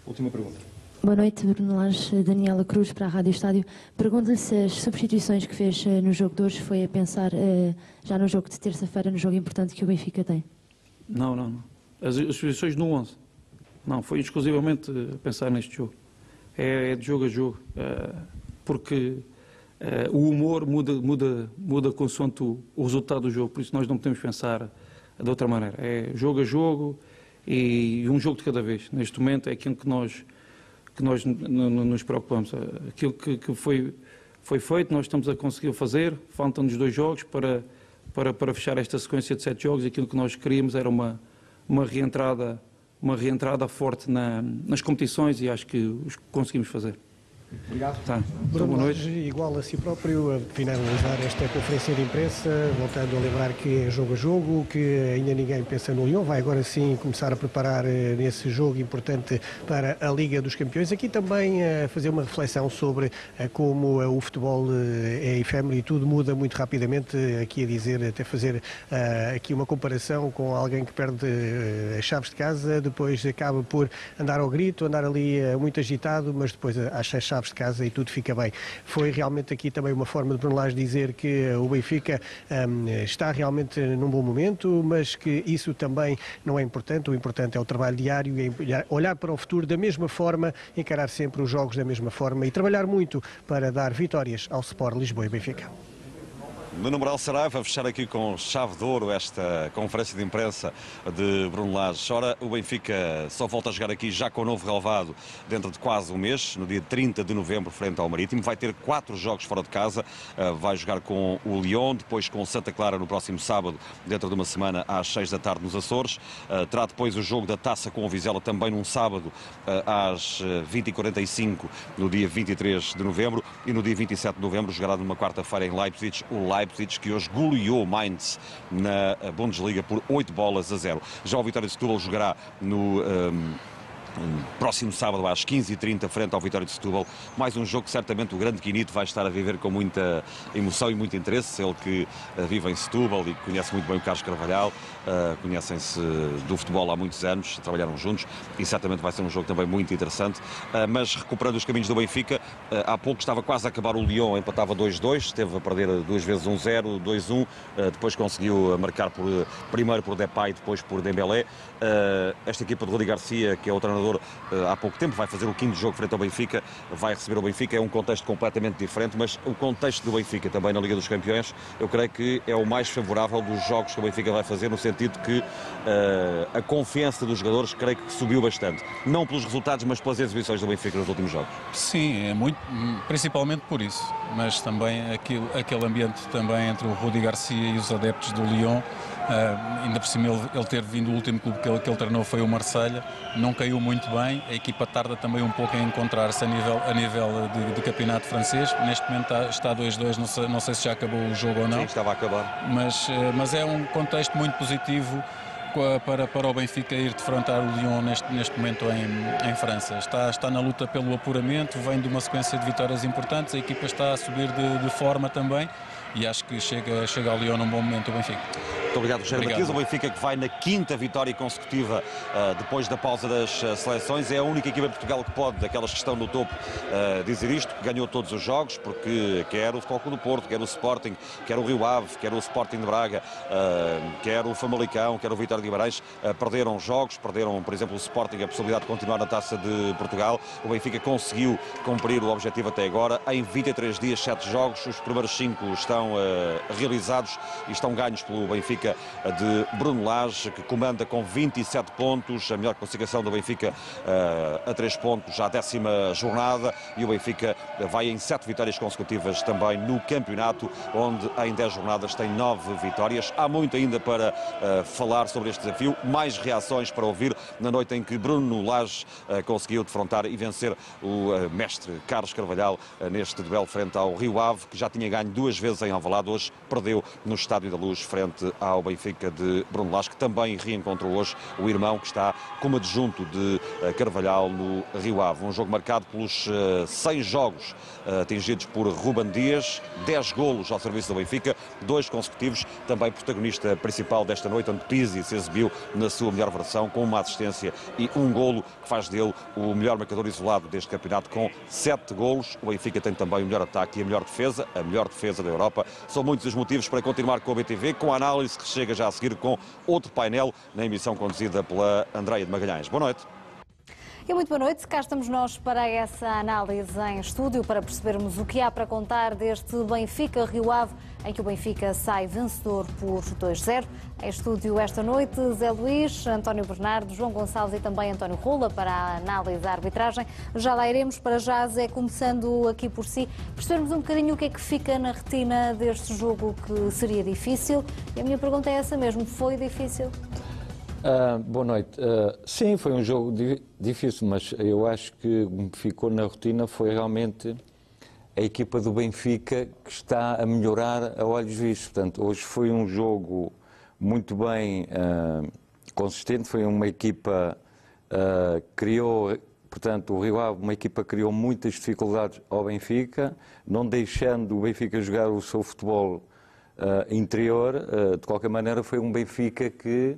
Última pergunta. Boa noite, Bruno Lange, Daniela Cruz para a Rádio Estádio. Pergunto-lhe se as substituições que fez eh, no jogo de hoje foi a pensar uh, já no jogo de terça-feira, no jogo importante que o Benfica tem. Não, não, não. As, substituições no 11. Não, foi exclusivamente a pensar neste jogo. é, é de jogo a jogo, porque o humor muda, muda, muda consoante o, o, resultado do jogo, por isso nós não podemos pensar de outra maneira. É jogo a jogo e um jogo de cada vez. Neste momento é aquilo que nós, que nós nos preocupamos. Aquilo que, que foi, foi feito, nós estamos a conseguir fazer, faltam-nos dois jogos para, para, para fechar esta sequência de sete jogos. Aquilo que nós queríamos era uma, uma reentrada uma reentrada forte na, nas competições e acho que os conseguimos fazer. Obrigado. Tá. Então, boa noite. Igual a si próprio, a finalizar esta conferência de imprensa, voltando a lembrar que é jogo a jogo, que ainda ninguém pensa no Lyon, vai agora sim começar a preparar eh, nesse jogo importante para a Liga dos Campeões. Aqui também a eh, fazer uma reflexão sobre eh, como o futebol é efêmero e tudo muda muito rapidamente. Aqui a dizer, até fazer aqui uma comparação com alguém que perde as chaves de casa, depois acaba por andar ao grito, andar ali muito agitado, mas depois acha as chaves chaves de casa e tudo fica bem. Foi realmente aqui também uma forma de Bruno Lage dizer que o Benfica um, está realmente num bom momento, mas que isso também não é importante. O importante é o trabalho diário e olhar para o futuro da mesma forma, encarar sempre os jogos da mesma forma e trabalhar muito para dar vitórias ao Sport Lisboa e Benfica. No numeral Saraiva, fechar aqui com chave de ouro esta conferência de imprensa de Bruno Lage. Ora, o Benfica só volta a jogar aqui já com o novo relevado dentro de quase um mês, no dia 30 de novembro, frente ao Marítimo. Vai ter quatro jogos fora de casa. Uh, vai jogar com o Lyon, depois com Santa Clara no próximo sábado, dentro de uma semana, às 6 da tarde nos Açores. Uh, terá depois o jogo da taça com o Vizela também num sábado, uh, às 20h45, no dia 23 de novembro. E no dia 27 de novembro jogará numa quarta-feira em Leipzig, o Leipzig Leipzig, que hoje goleou Mainz na Bundesliga por 8 bolas a 0. Já o Vitória de Setúbal jogará no... Um, próximo sábado às 15h30 frente ao Vitória de Setúbal. Mais um jogo que certamente o grande Quinito vai estar a viver com muita emoção e muito interesse. Ele que uh, vive em Setúbal e conhece muito bem o Carlos Carvalhal, uh, conhecem-se do futebol há muitos anos, trabalharam juntos e certamente vai ser um jogo também muito interessante. Uh, mas recuperando os caminhos do Benfica, há pouco estava quase a acabar o Lyon, empatava 2-2, esteve a perder duas vezes 1-0, 2-1, depois conseguiu marcar por, primeiro por Depay, depois por Dembélé. esta equipa de Rodrigo Garcia, que é o treinador treinador eh, há pouco tempo, vai fazer o quinto jogo frente ao Benfica, vai receber o Benfica, é um contexto completamente diferente, mas o contexto do Benfica também na Liga dos Campeões, eu creio que é o mais favorável dos jogos que o Benfica vai fazer, no sentido que uh, a confiança dos jogadores creio que subiu bastante. Não pelos resultados, mas pelas exibições do Benfica nos últimos jogos. Sim, é muito, principalmente por isso, mas também aquilo, aquele ambiente também entre o Rudi Garcia e os adeptos do Lyon Uh, ainda por cima ele, ele, ter vindo o último clube que ele, que ele treinou foi o Marselha, não caiu muito bem, a equipa tarda também um pouco em encontrar-se a nível, a nível de, de campeonato francês, neste momento está 2-2, não, sei, não sei se já acabou o jogo ou não. Sim, estava a acabar. Mas, uh, mas é um contexto muito positivo para, para o Benfica ir defrontar o Lyon neste, neste momento em, em França. Está, está na luta pelo apuramento, vem de uma sequência de vitórias importantes, a equipa está a subir de, de forma também e acho que chega, chega ao Lyon num bom momento o Benfica. Muito obrigado, Jair Matias. O Benfica que vai na quinta vitória consecutiva uh, depois da pausa das uh, seleções. É a única equipa de Portugal que pode, daquelas que estão no topo, uh, dizer isto, que ganhou todos os jogos, porque quer o Futebol do Porto, quer o Sporting, quer o Rio Ave, quer o Sporting de Braga, quer o Famalicão, quer o Vitória de Guimarães, perderam jogos, perderam, por exemplo, o Sporting a possibilidade de continuar na Taça de Portugal. O Benfica conseguiu cumprir o objetivo até agora. Em 23 dias, 7 jogos, os primeiros 5 estão realizados e estão ganhos pelo Benfica Benfica de Bruno Lage, que comanda com 27 pontos, a melhor classificação do Benfica uh, a 3 pontos a décima jornada e o Benfica vai em 7 vitórias consecutivas também no campeonato, onde em 10 jornadas tem 9 vitórias. Há muito ainda para uh, falar sobre este desafio, mais reações para ouvir na noite em que Bruno Lage uh, conseguiu defrontar e vencer o mestre Carlos Carvalhal neste duelo frente ao Rio Ave, que já tinha ganho duas vezes em Alvalade, hoje perdeu no Estádio da Luz frente ao ao Benfica de Bruno Lage, que também reencontrou hoje o irmão que está como adjunto de eh, Carvalhal no Rio Ave. Um jogo marcado pelos uh, seis jogos uh, atingidos por Ruben Dias, dez golos ao serviço do Benfica, dois consecutivos, também protagonista principal desta noite, onde Pizzi se exibiu na sua melhor versão, com uma assistência e um golo, que faz dele o melhor marcador isolado deste campeonato, com sete golos. O Benfica tem também o melhor ataque e a melhor defesa, a melhor defesa da Europa. São muitos os motivos para continuar com o BTV, com a análise que chega já a seguir com outro painel na emissão conduzida pela Andreia de Magalhães. Boa noite. E muito boa noite. Cá estamos nós para essa análise em estúdio, para percebermos o que há para contar deste Benfica Rio Ave, em que o Benfica sai vencedor por 2-0. Em estúdio esta noite, Zé Luís, António Bernardo, João Gonçalves e também António Rola para a análise da arbitragem. Já lá iremos para já, Zé, começando aqui por si, percebermos um bocadinho o que é que fica na retina deste jogo que seria difícil. E a minha pergunta é essa mesmo: foi difícil? Uh, boa noite. Uh, sim, foi um jogo di difícil, mas eu acho que ficou na rotina foi realmente a equipa do Benfica que está a melhorar a olhos vistos. Portanto, hoje foi um jogo muito bem uh, consistente, foi uma equipa que criou, portanto, o Rio Ave, uma equipa que criou muitas dificuldades ao Benfica, não deixando o Benfica jogar o seu futebol interior. de qualquer maneira, foi um Benfica que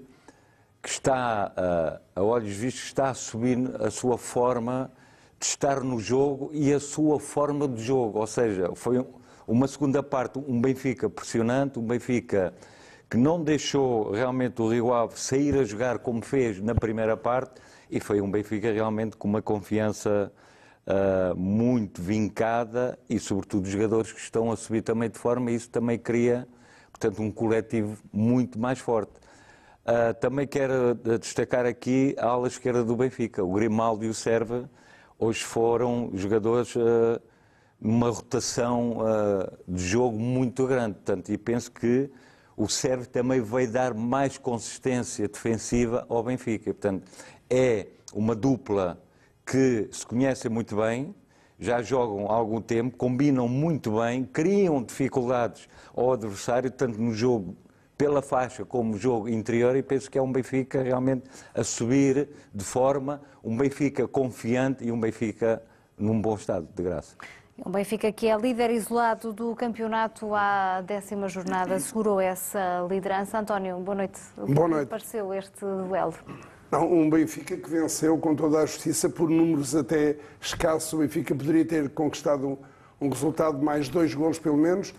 que está, a, a olhos vistos, está a subir a sua forma de estar no jogo e a sua forma de jogo. Ou seja, foi uma segunda parte, um Benfica pressionante, um Benfica que não deixou realmente o Rio Ave sair a jogar como fez na primeira parte e foi um Benfica realmente com uma confiança uh, muito vincada e, sobretudo, jogadores que estão a subir também de forma e isso também cria, portanto, um coletivo muito mais forte. Uh, também quero eh, destacar aqui a ala esquerda do Benfica. O Grimaldo e o Serva hoje foram jogadores uh, numa rotação uh, de jogo muito grande. Portanto, e penso que o Serva também vai dar mais consistência defensiva ao Benfica. Portanto, é uma dupla que se conhecem muito bem, já jogam há algum tempo, combinam muito bem, criam dificuldades ao adversário, tanto no jogo pela faixa como jogo interior e penso que é um Benfica realmente a subir de forma, um Benfica confiante e um Benfica num bom estado de graça. Um Benfica que é líder isolado do campeonato à décima jornada, segurou essa liderança. António, boa noite. Boa noite. pareceu este duelo? Não, um Benfica que venceu com toda a justiça por números até escassos. O Benfica poderia ter conquistado um resultado de mais dois golos pelo menos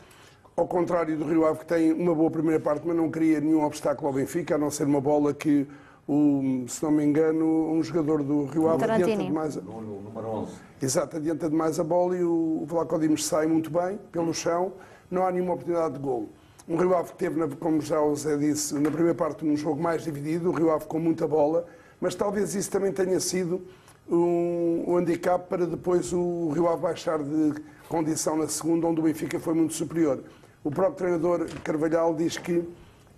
ao contrário do Rio Ave, que tem uma boa primeira parte, mas não cria nenhum obstáculo ao Benfica, a não ser uma bola que, o, se não me engano, um jogador do Rio Ave adianta demais. A... Número 11. Exato, adianta demais a bola e o Vlaco Dimos sai muito bem pelo chão, não há nenhuma oportunidade de golo. Um Rio Ave que teve, como já o Zé disse, na primeira parte um jogo mais dividido, o Rio Ave com muita bola, mas talvez isso também tenha sido um, um handicap para depois o Rio Ave baixar de condição na segunda, onde o Benfica foi muito superior. O próprio treinador Carvalhal diz que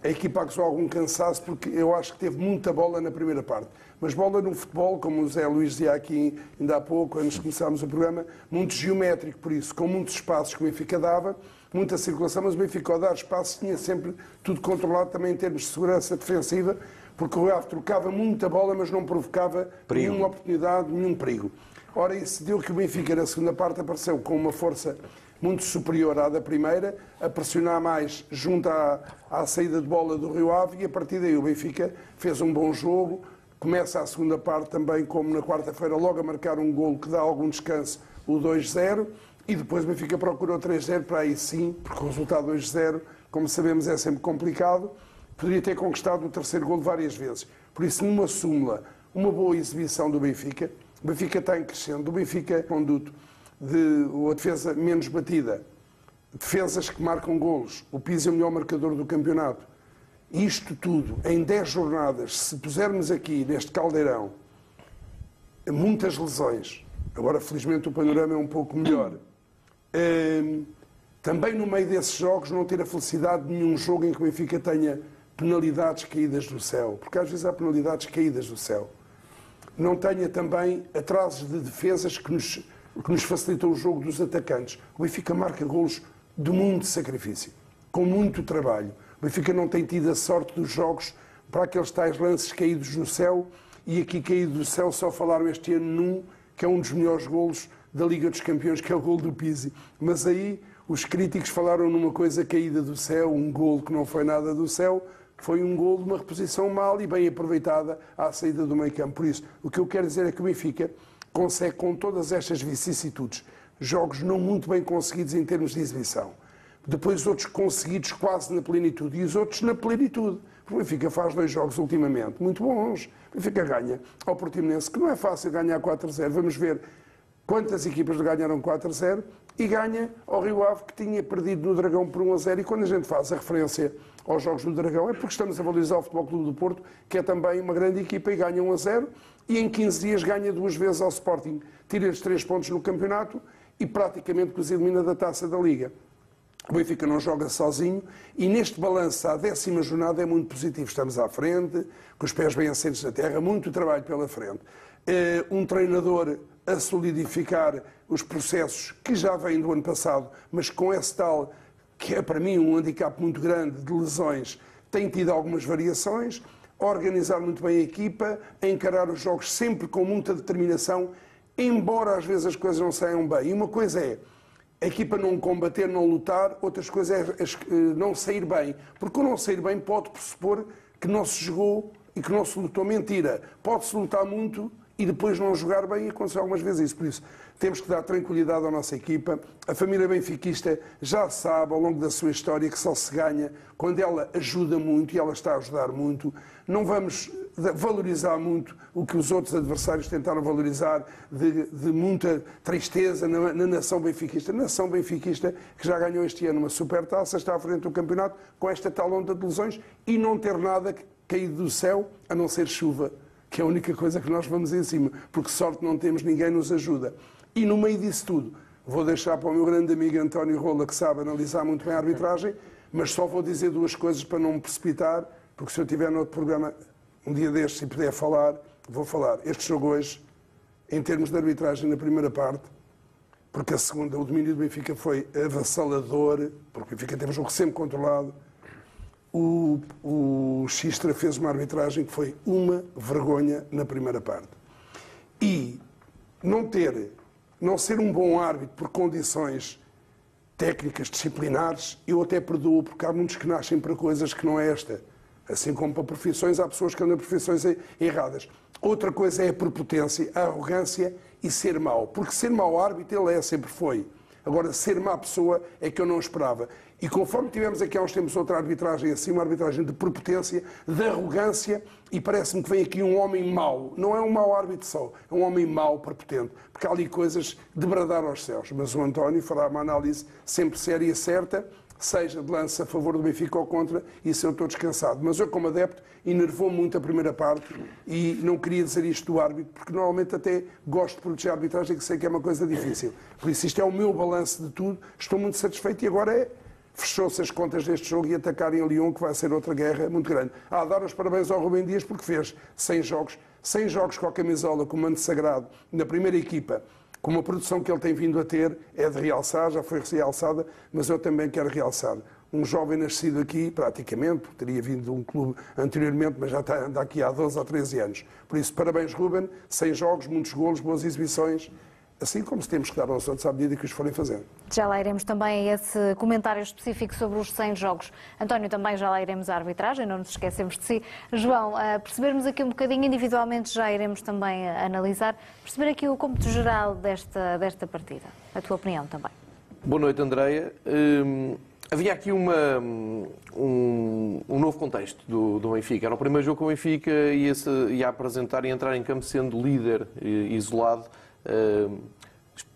a equipa acusou algum cansaço porque eu acho que teve muita bola na primeira parte. Mas bola no futebol, como o Zé Luís dizia aqui ainda há pouco, antes de começarmos o programa, muito geométrico, por isso, com muitos espaços que o Benfica dava, muita circulação, mas o Benfica ao dar espaço tinha sempre tudo controlado também em termos de segurança defensiva, porque o Rio trocava muita bola, mas não provocava perigo. nenhuma oportunidade, nenhum perigo. Ora, isso deu que o Benfica na segunda parte apareceu com uma força muito superior à da primeira, a pressionar mais junto à, à saída de bola do Rio Ave e a partir daí o Benfica fez um bom jogo, começa a segunda parte também, como na quarta-feira, logo a marcar um golo que dá algum descanso, o 2-0, e depois o Benfica procurou 3-0 para aí sim, porque o resultado 2-0, como sabemos, é sempre complicado, poderia ter conquistado o terceiro golo várias vezes. Por isso, numa súmula, uma boa exibição do Benfica, o Benfica está em crescendo, o Benfica é conduto de a defesa menos batida, defesas que marcam golos, o Pisa é o melhor marcador do campeonato. Isto tudo, em 10 jornadas, se pusermos aqui neste caldeirão muitas lesões, agora felizmente o panorama é um pouco melhor, hum, também no meio desses jogos não ter a felicidade de nenhum jogo em que o Benfica tenha penalidades caídas do céu, porque às vezes há penalidades caídas do céu. Não tenha também atrasos de defesas que nos o que nos facilita o jogo dos atacantes. O Benfica marca golos de muito sacrifício, com muito trabalho. O Benfica não tem tido a sorte dos jogos para aqueles tais lances caídos no céu, e aqui caído do céu só falaram este ano num, que é um dos melhores golos da Liga dos Campeões, que é o gol do Pizzi. Mas aí os críticos falaram numa coisa caída do céu, um gol que não foi nada do céu, foi um gol de uma reposição mal e bem aproveitada à saída do meio campo. Por isso, o que eu quero dizer é que o Benfica consegue, com todas estas vicissitudes, jogos não muito bem conseguidos em termos de exibição, depois outros conseguidos quase na plenitude e os outros na plenitude. O Benfica faz dois jogos ultimamente muito bons. O Benfica ganha ao Portimonense, que não é fácil ganhar 4-0. Vamos ver quantas equipas ganharam 4-0 e ganha ao Rio Ave, que tinha perdido no Dragão por 1-0. E quando a gente faz a referência aos jogos do Dragão, é porque estamos a valorizar o Futebol Clube do Porto, que é também uma grande equipa e ganha 1-0. E em 15 dias ganha duas vezes ao Sporting. Tira-lhes três pontos no campeonato e praticamente os elimina da taça da Liga. O Benfica não joga sozinho e neste balanço à décima jornada é muito positivo. Estamos à frente, com os pés bem assentes na terra, muito trabalho pela frente. Eh, um treinador a solidificar os processos que já vêm do ano passado, mas com esse tal, que é para mim um handicap muito grande de lesões, tem tido algumas variações, organizar muito bem a equipa, encarar os jogos sempre com muita determinação, embora às vezes as coisas não saiam bem. E uma coisa é a equipa não combater, não lutar, outras coisas é eh, não sair bem. Porque o não sair bem pode pressupor que não se jogou e que não se lutou. Mentira. Pode-se lutar muito e depois não jogar bem e aconteceu algumas vezes isso. Por isso, temos que dar tranquilidade à nossa equipa. A família benfiquista já sabe ao longo da sua história que só se ganha quando ela ajuda muito e ela está a ajudar muito. Não vamos valorizar muito o que os outros adversários tentaram valorizar de, de muita tristeza na, na, nação benfiquista. Nação benfiquista que já ganhou este ano uma super taça, está à frente do campeonato com esta tal onda de lesões e não ter nada caído do céu a não ser chuva, que é a única coisa que nós vamos em cima, porque sorte não temos, ninguém nos ajuda. E no meio disso tudo, vou deixar para o meu grande amigo António Rola, que sabe analisar muito bem a arbitragem, mas só vou dizer duas coisas para não me precipitar, porque se eu tiver no outro programa um dia destes, se puder falar, vou falar. Este jogo hoje, em termos de arbitragem na primeira parte, porque a segunda, o domínio do Benfica foi avassalador, porque o Benfica teve o jogo sempre controlado. O, o Xistra fez uma arbitragem que foi uma vergonha na primeira parte. E não ter, não ser um bom árbitro por condições técnicas, disciplinares, eu até perdoo, porque há muitos que nascem para coisas que não é esta. Assim como para profissões, há pessoas que andam profissões erradas. Outra coisa é a prepotência, a arrogância e ser mau. Porque ser mau árbitro ele é, sempre foi. Agora, ser má pessoa é que eu não esperava. E conforme tivemos aqui há uns tempos outra arbitragem assim, uma arbitragem de prepotência, de arrogância, e parece-me que vem aqui um homem mau. Não é um mau árbitro só, é um homem mau, prepotente. Porque há ali coisas de bradar aos céus. Mas o António fará uma análise sempre séria e certa seja de lance a favor do Benfica ou contra, isso eu estou descansado. Mas eu, como adepto, enervou muito a primeira parte e não queria dizer isto do árbitro, porque normalmente até gosto de proteger a arbitragem, que sei que é uma coisa difícil. Por isso, isto é o meu balanço de tudo, estou muito satisfeito e agora é. Fechou-se as contas deste jogo e atacarem a Lyon, que vai ser outra guerra muito grande. Ah, dar os parabéns ao Rubem Dias, porque fez 100 jogos, 100 jogos com a camisola, com o manto sagrado, na primeira equipa como a produção que ele tem vindo a ter é de realçar, já foi realçada, mas eu também quero realçar. Um jovem nascido aqui, praticamente, teria vindo de um clube anteriormente, mas já está, anda aqui há 12 ou 13 anos. Por isso, parabéns, Ruben. 100 jogos, muitos golos, boas exibições assim como se temos que dar aos outros à medida que os forem fazendo. Já lá iremos também a esse comentário específico sobre os 100 jogos. António, também já lá iremos à arbitragem, não nos esquecemos de si. João, a percebermos aqui um bocadinho individualmente, já iremos também analisar, perceber aqui o cômputo geral desta, desta partida. A tua opinião também. Boa noite, Andreia. Hum, havia aqui uma, um, um, novo contexto do, do, Benfica. Era o primeiro jogo que o Benfica ia, ia apresentar e entrar em campo sendo líder isolado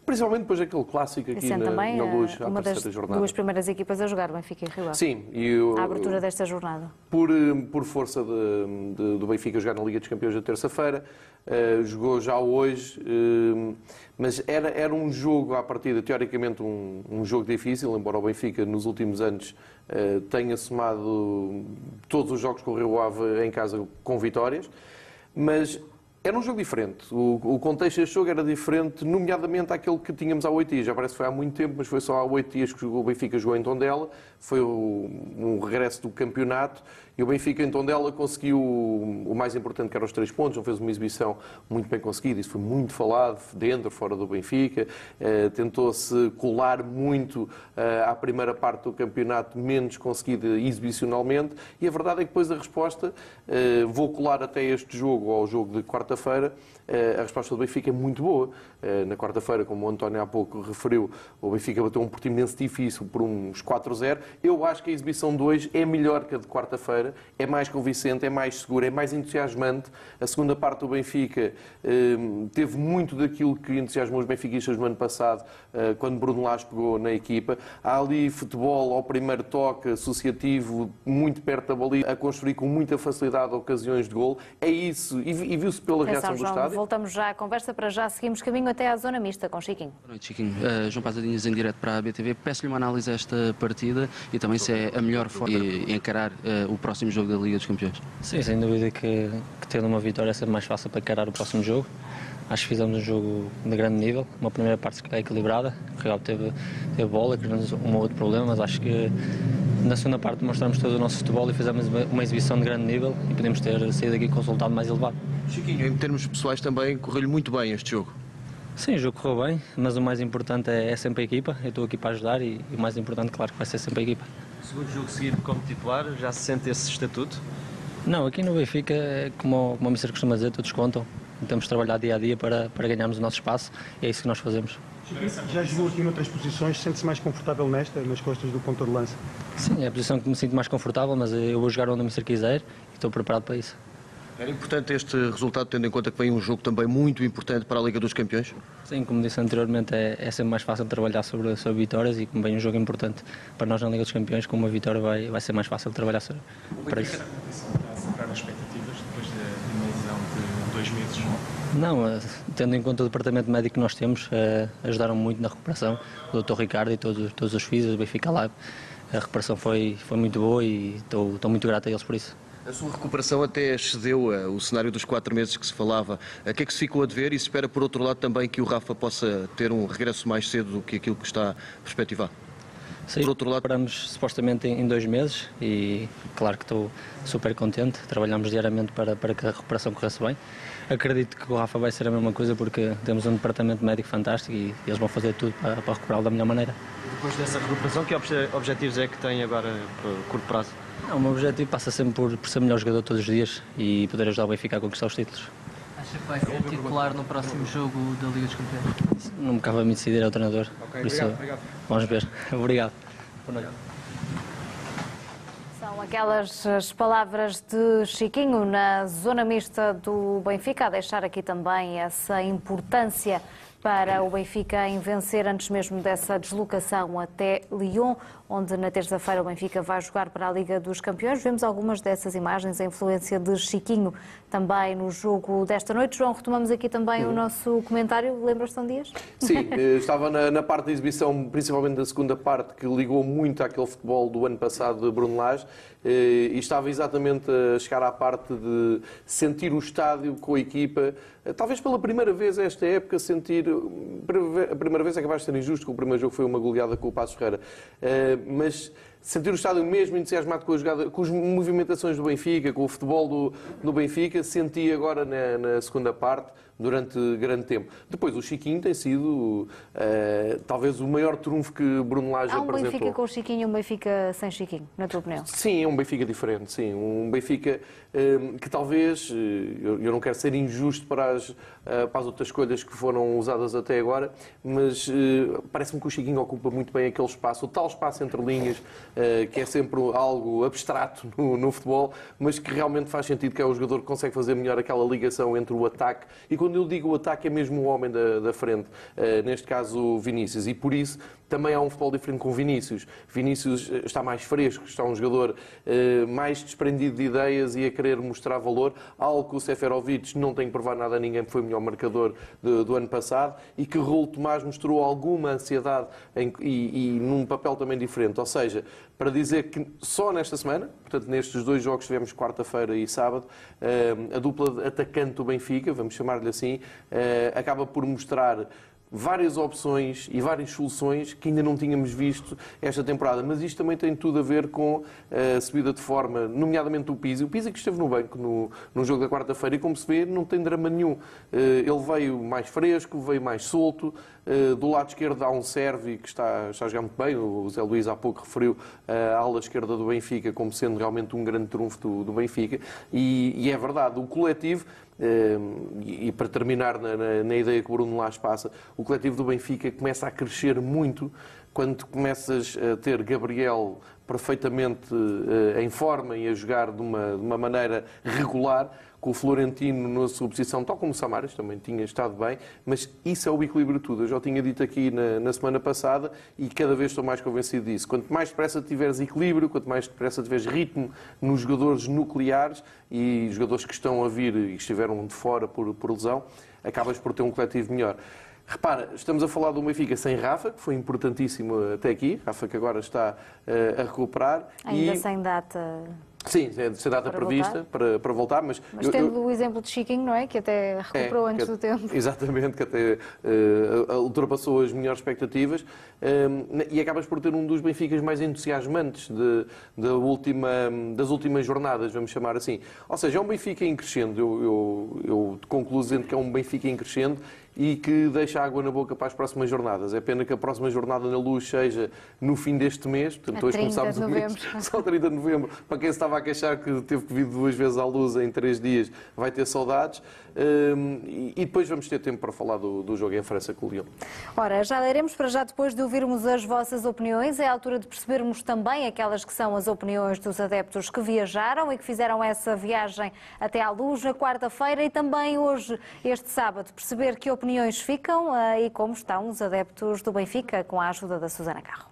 principalmente depois daquele clássico aqui na, na Luz, à uma das jornada. duas primeiras equipas a jogar, Benfica e Rio Ave. Sim. E o, a abertura desta jornada. Por, por força de, de, do Benfica jogar na Liga dos Campeões da terça-feira, uh, jogou já hoje, uh, mas era, era um jogo à partida, teoricamente um, um jogo difícil, embora o Benfica nos últimos anos uh, tenha somado todos os jogos com o Rio Ave em casa com vitórias, mas era um jogo diferente. O, o contexto deste jogo era diferente, nomeadamente aquele que tínhamos há oito dias. Já parece que foi há muito tempo, mas foi só há oito dias que o Benfica jogou em Tondela. Foi o, um regresso do campeonato e o Benfica em Tondela conseguiu o mais importante, que eram os três pontos. Não fez uma exibição muito bem conseguida. Isso foi muito falado, dentro, fora do Benfica. Uh, Tentou-se colar muito uh, à primeira parte do campeonato, menos conseguida exibicionalmente. E a verdade é que depois a resposta, uh, vou colar até este jogo, ao jogo de quarta quarta-feira, eh, a resposta do Benfica é muito boa. Eh, na quarta-feira, como o António há pouco referiu, o Benfica bateu um Portimonense difícil por uns 4-0. Eu acho que a exibição de hoje é melhor que a de quarta-feira, é mais convincente, é mais segura, é mais entusiasmante. A segunda parte do Benfica eh, teve muito daquilo que entusiasmou os benfiquistas no ano passado, quando Bruno Lage pegou na equipa. Há ali futebol ao primeiro toque, associativo, muito perto da baliza, a construir com muita facilidade ocasiões de gol. É isso, e viu-se pela reação do João, estádio. Voltamos já à conversa, para já seguimos caminho até à zona mista com Chiquinho. Boa noite, Chiquinho. Uh, João Pasadinhas em direto para a BTV. Peço-lhe uma análise a esta partida e também se é a melhor forma de encarar uh, o próximo jogo da Liga dos Campeões. Sim, sem dúvida que, que tendo uma vitória é sempre mais fácil para encarar o próximo jogo. Acho que fizemos um jogo de grande nível, uma primeira parte equilibrada. O Real teve, teve bola, criou-nos um ou outro problema, mas acho que na segunda parte mostramos todo o nosso futebol e fizemos uma exibição de grande nível e podemos ter saído aqui com um resultado mais elevado. Chiquinho, em termos pessoais também correu-lhe muito bem este jogo. Sim, o jogo correu bem, mas o mais importante é, é sempre a equipa. Eu estou aqui para ajudar e, e, o mais importante, claro, que vai ser sempre a equipa. Segundo jogo seguido como titular, já se sente esse estatuto? Não, aqui no Benfica, como, como o Mister costuma dizer, todos contam. Temos de trabalhar dia a dia para, para ganharmos o nosso espaço e é isso que nós fazemos. Já jogou aqui noutras posições, sente-se mais confortável nesta, nas costas do ponta de lança? Sim, é a posição que me sinto mais confortável, mas eu vou jogar onde o Mister quiser e estou preparado para isso. Era importante este resultado, tendo em conta que vem um jogo também muito importante para a Liga dos Campeões? Sim, como disse anteriormente, é, é sempre mais fácil trabalhar sobre, sobre vitórias e como vem um jogo importante para nós na Liga dos Campeões, com uma vitória vai, vai ser mais fácil trabalhar sobre, para isso. Está a expectativas depois de uma lesão de dois meses? Não, eh, tendo em conta o departamento médico que nós temos, eh, ajudaram muito na recuperação, o Dr. Ricardo e todos, todos os físicos, o Benfica Lab. A recuperação foi, foi muito boa e estou, estou muito grato a eles por isso. A sua recuperação até excedeu uh, o cenário dos quatro meses que se falava. A que é que se ficou a dever e se espera, por outro lado, também que o Rafa possa ter um regresso mais cedo do que aquilo que está perspectivado? Sim, por outro lado, paramos supostamente em dois meses e claro que estou super contente. Trabalhamos diariamente para, para que a recuperação corresse bem. Acredito que o Rafa vai ser a mesma coisa porque temos um departamento médico fantástico e eles vão fazer tudo para, para recuperá-lo da melhor maneira. Depois dessa recuperação, que objetivos é que tem agora para curto prazo? o meu objetivo passa sempre por, por ser melhor jogador todos os dias e poder ajudar o Benfica a conquistar os títulos. Acha que vai ser titular no próximo jogo da Liga dos Campeões? Não me cabe a mim decidir, é o treinador. Okay, obrigado, isso, obrigado. Vamos ver. <laughs> Obrigado. Boa noite. São aquelas as palavras de Chiquinho na zona mista do Benfica, a deixar aqui também essa importância para o Benfica em vencer antes mesmo dessa deslocação até Lyon, onde na terça-feira o Benfica vai jogar para a Liga dos Campeões. Vemos algumas dessas imagens, a influência de Chiquinho também no jogo desta noite. João, retomamos aqui também uhum. o nosso comentário. Lembras-te, São Dias? Sim, <laughs> eh, estava na, na, parte da exibição, principalmente da segunda parte, que ligou muito àquele futebol do ano passado de Bruno Lage eh, e estava exatamente a chegar à parte de sentir o estádio com a equipa. Eh, talvez pela primeira vez esta época sentir. A primeira vez é capaz de ser injusto, que o primeiro jogo foi uma goleada com o Passo Ferreira. Mas sentir o estádio mesmo entusiasmado com, a jogada, com as movimentações do Benfica, com o futebol do, do Benfica, senti agora na, na segunda parte durante grande tempo. Depois, o Chiquinho tem sido uh, talvez o maior trunfo que Bruno Lage apresentou. Há um Benfica com o Chiquinho e um Benfica sem Chiquinho, na tua opinião? Sim, é um Benfica diferente, sim. Um Benfica uh, que talvez, uh, eu, não quero ser injusto para as, para as outras escolhas que foram usadas até agora, mas parece-me que o Chiquinho ocupa muito bem aquele espaço, o tal espaço entre linhas, que é sempre algo abstrato no, no futebol, mas que realmente faz sentido que é o jogador que consegue fazer melhor aquela ligação entre o ataque e quando eu digo o ataque é mesmo o homem da, da frente, uh, neste caso o Vinícius, e por isso também há um futebol diferente com Vinícius. Vinícius eh, está mais fresco, está um jogador uh, mais desprendido de ideias e a querer mostrar valor, algo que o Seferovic não tem que provar nada a ninguém, foi o melhor marcador de, do ano passado, e que Raul Tomás mostrou alguma ansiedade em, e, e num papel também diferente. Ou seja, para dizer que só nesta semana, portanto nestes dois jogos que tivemos quarta-feira e sábado, uh, a dupla atacante do Benfica, vamos chamar-lhe assim, acaba por mostrar várias opções e várias soluções que ainda não tínhamos visto esta temporada. Mas isto também tem tudo a ver com a subida de forma, nomeadamente o Pizzi. O Pizzi que esteve no banco no, no jogo da quarta-feira e, como se vê, não tem drama nenhum. Eh, ele veio mais fresco, veio mais solto, Uh, do lado esquerdo há um Servi que está, está a jogar muito bem, o Zé Luís há pouco referiu uh, a ala esquerda do Benfica como sendo realmente um grande trunfo do, do Benfica, e, e, é verdade, o coletivo, e, e, para terminar na, na, na, ideia que o Bruno Lage passa, o coletivo do Benfica começa a crescer muito quando começas a ter Gabriel perfeitamente em forma e a jogar de uma, de uma maneira regular, com o Florentino na sua posição, tal como o Samaras também tinha estado bem, mas isso é o equilíbrio de tudo. Eu já tinha dito aqui na, na, semana passada e cada vez estou mais convencido disso. Quanto mais depressa tiveres equilíbrio, quanto mais depressa tiveres ritmo nos jogadores nucleares e jogadores que estão a vir e estiveram de fora por, por lesão, acabas por ter um coletivo melhor. Repara, estamos a falar do Benfica sem Rafa, que foi importantíssimo até aqui. Rafa que agora está uh, a recuperar. Ainda e... sem data Sim, é de data para prevista voltar. Para, para voltar, mas... Mas eu, tendo eu... o exemplo de Chiquinho, não é? Que até recuperou é, antes que, do tempo. Exatamente, que até uh, ultrapassou as melhores expectativas um, e acabas por ter um dos Benficas mais entusiasmantes de, de última, das últimas jornadas, vamos chamar assim. Ou seja, é um Benfica em crescendo. Eu, eu, eu concluo dizendo que é um Benfica em crescendo e que deixa água na boca para as próximas jornadas. É pena que a próxima jornada na Luz seja no fim deste mês, portanto, hoje começámos o mês, <laughs> só 30 de novembro. Para quem se estava a queixar que teve que vir duas vezes à Luz em três dias, vai ter saudades. Um, e depois vamos ter tempo para falar do, do jogo em França com o Lyon. Ora, já leremos para já depois de ouvirmos as vossas opiniões. É a altura de percebermos também aquelas que são as opiniões dos adeptos que viajaram e que fizeram essa viagem até à Luz na quarta-feira e também hoje, este sábado, perceber que opiniões opiniões ficam uh, e como estão os adeptos do Benfica com a ajuda da Susana Carro.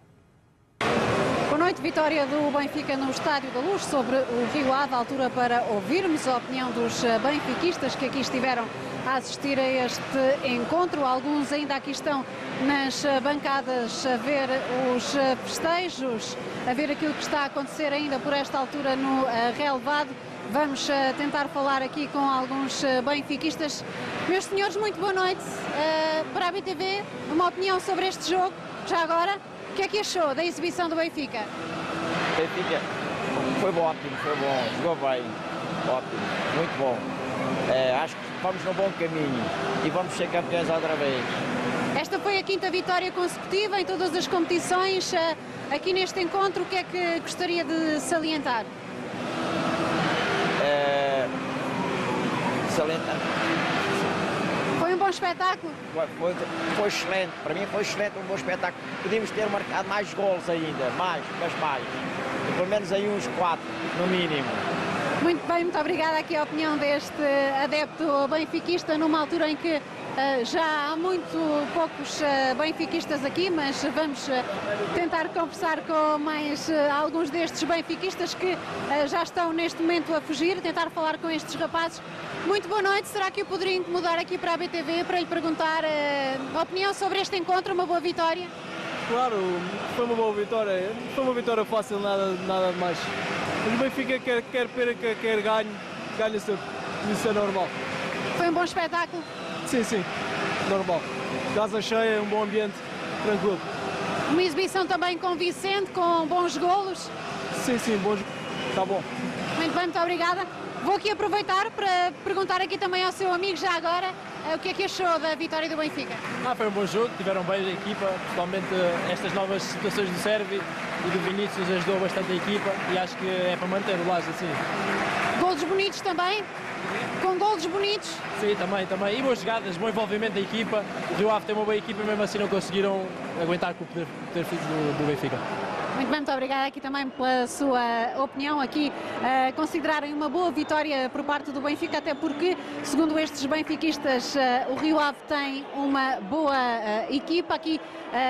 Boa noite, vitória do Benfica no Estádio da Luz sobre o Rio Ave, altura para ouvirmos a opinião dos eh, benfiquistas que aqui estiveram a assistir a este encontro. Alguns ainda aqui estão nas eh, bancadas a ver os festejos, a ver aquilo que está a acontecer ainda por esta altura no relevado. Vamos uh, tentar falar aqui com alguns uh, benfiquistas. Meus senhores, muito boa noite uh, para a BTV. Uma opinião sobre este jogo, já agora. O que é que achou da exibição do Benfica? Benfica foi bom, ótimo, foi bom, jogou bem, ótimo, muito bom. É, acho que vamos no bom caminho e vamos ser campeões outra vez. Esta foi a quinta vitória consecutiva em todas as competições. Aqui neste encontro, o que é que gostaria de salientar? Foi um bom espetáculo? Foi, foi, foi, excelente, para mim foi excelente, um bom espetáculo. Podíamos ter marcado mais gols ainda, mais, mas mais. Pelo menos aí uns quatro, no mínimo. Muito bem, muito obrigada aqui a opinião deste adepto benfiquista numa altura em que Uh, já há muito poucos uh, benfiquistas aqui, mas vamos uh, tentar conversar com mais alguns destes benfiquistas que já estão neste momento a fugir, tentar falar com estes rapazes. Muito boa noite, será que eu poderia mudar aqui para a BTV para lhe perguntar a opinião sobre este encontro, uma boa vitória? Claro, foi uma boa vitória, foi uma vitória fácil, nada, nada mais. Mas o Benfica quer, quer perca, quer ganhe, ganha sempre, isso é normal. Foi um bom espetáculo? Sim, sim, normal. Casa cheia, um bom ambiente, tranquilo. Uma exibição também convincente, com bons golos? Sim, sim, bons. Está bom. Muito bem, muito obrigada. Vou aqui aproveitar para perguntar aqui também ao seu amigo já agora o que é que achou da vitória do Benfica. Ah, foi um bom jogo, tiveram bem a equipa, principalmente eh, estas novas situações do Sérvio e do Vinícius ajudou bastante a equipa e acho que é para manter o Laje assim. Golos bonitos também? Com golos bonitos? Sim, também, também. E boas jogadas, bom envolvimento da equipa. O Rio Ave tem uma boa equipa, mesmo assim não conseguiram aguentar com o poder, poder físico do, do Benfica. Muito bem, muito obrigada aqui também pela sua opinião, aqui uh, considerarem uma boa vitória por parte do Benfica, até porque, segundo estes benfiquistas, uh, o Rio Ave tem uma boa uh, equipa. Aqui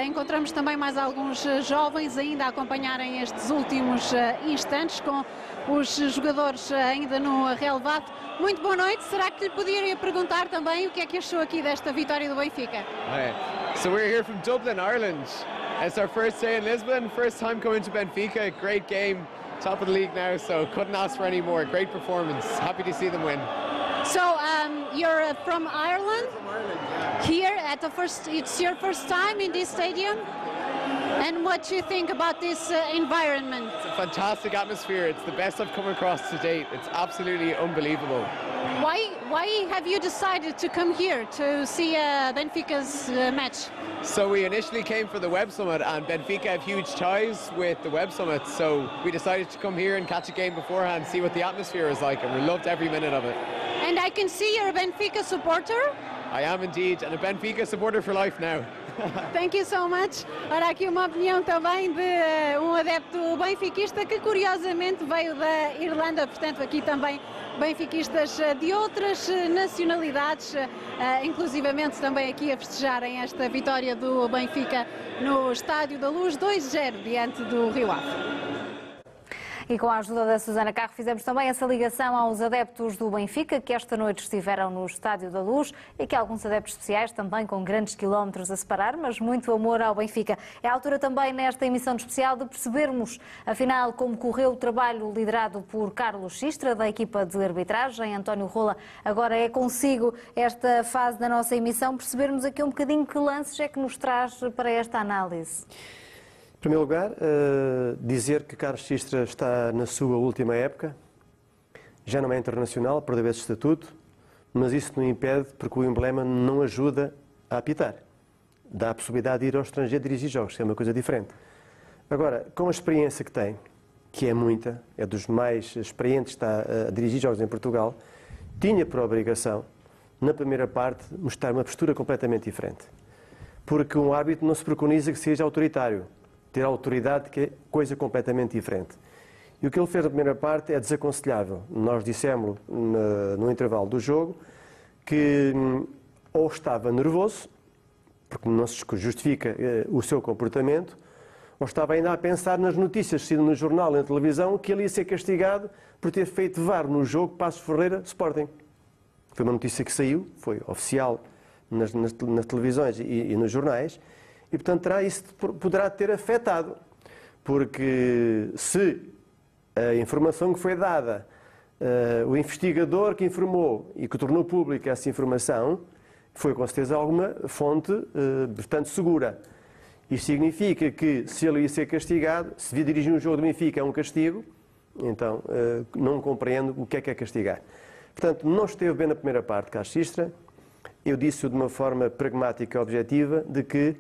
encontramos também mais alguns jovens ainda a acompanharem estes últimos instantes com os jogadores ainda no relevado. Muito boa noite. Será que lhe poderia perguntar também o que é que achou aqui desta vitória do Benfica? Hi. So we're here from Dublin, Ireland. It's our first day in Lisbon, first time coming to Benfica. Great game, top of the league now, so couldn't ask for any more. Great performance. Happy to see them win. So um, you're uh, from Ireland? From Ireland, yeah. Here at the first, it's your first time in this stadium? And what do you think about this uh, environment? It's a fantastic atmosphere. It's the best I've come across to date. It's absolutely unbelievable. Why why have you decided to come here to see uh, Benfica's uh, match? So we initially came for the Web Summit, and Benfica have huge ties with the Web Summit. So we decided to come here and catch a game beforehand, see what the atmosphere is like, and we loved every minute of it. And I can see you're a Benfica supporter. I am indeed, and a Benfica supporter for life now. <laughs> Thank you so much. Ora, aqui uma opinião também de uh, um adepto benfiquista que curiosamente veio da Irlanda, portanto aqui também benfiquistas uh, de outras uh, nacionalidades, inclusivamente também aqui a festejarem esta vitória do Benfica no Estádio da Luz 2-0 diante do Rio Ave. E com a ajuda da Susana Carro fizemos também essa ligação aos adeptos do Benfica que esta noite estiveram no Estádio da Luz e que alguns adeptos especiais também com grandes quilómetros a separar, mas muito amor ao Benfica. É a altura também nesta emissão especial de percebermos, afinal, como correu o trabalho liderado por Carlos Xistra, da equipa de arbitragem. António Rola, agora é consigo esta fase da nossa emissão, percebermos aqui um bocadinho que lances é que nos traz para esta análise. Primeiro lugar, uh, dizer que Carlos Sistra está na sua última época, já não é internacional, perdeu esse estatuto, mas isso não impede, porque o emblema não ajuda a apitar. Dá a possibilidade de ir ao estrangeiro dirigir jogos, que é uma coisa diferente. Agora, com a experiência que tem, que é muita, é dos mais experientes que está a dirigir jogos em Portugal, tinha por obrigação, na primeira parte, mostrar uma postura completamente diferente. Porque um árbitro não se preconiza que seja autoritário ter autoridade, que é coisa completamente diferente. E o que ele fez na primeira parte é desaconselhável. Nós dissemos no, intervalo do jogo que hum, ou estava nervoso, porque não se justifica eh, o seu comportamento, ou estava ainda a pensar nas notícias que no jornal e na televisão que ele ia ser castigado por ter feito VAR no jogo Passos Ferreira Sporting. Foi uma notícia que saiu, foi oficial nas, nas, nas televisões e, e nos jornais, e, portanto, terá, isso poderá ter afetado, porque se a informação que foi dada, uh, o investigador que informou e que tornou pública essa informação, foi com certeza alguma fonte, uh, portanto, segura. Isto significa que se ele ia ser castigado, se vir dirigir um jogo do Benfica é um castigo, então uh, não compreendo o que é que é castigar. Portanto, não esteve bem na primeira parte, Carlos Sistra. Eu disse-o de uma forma pragmática e objetiva de que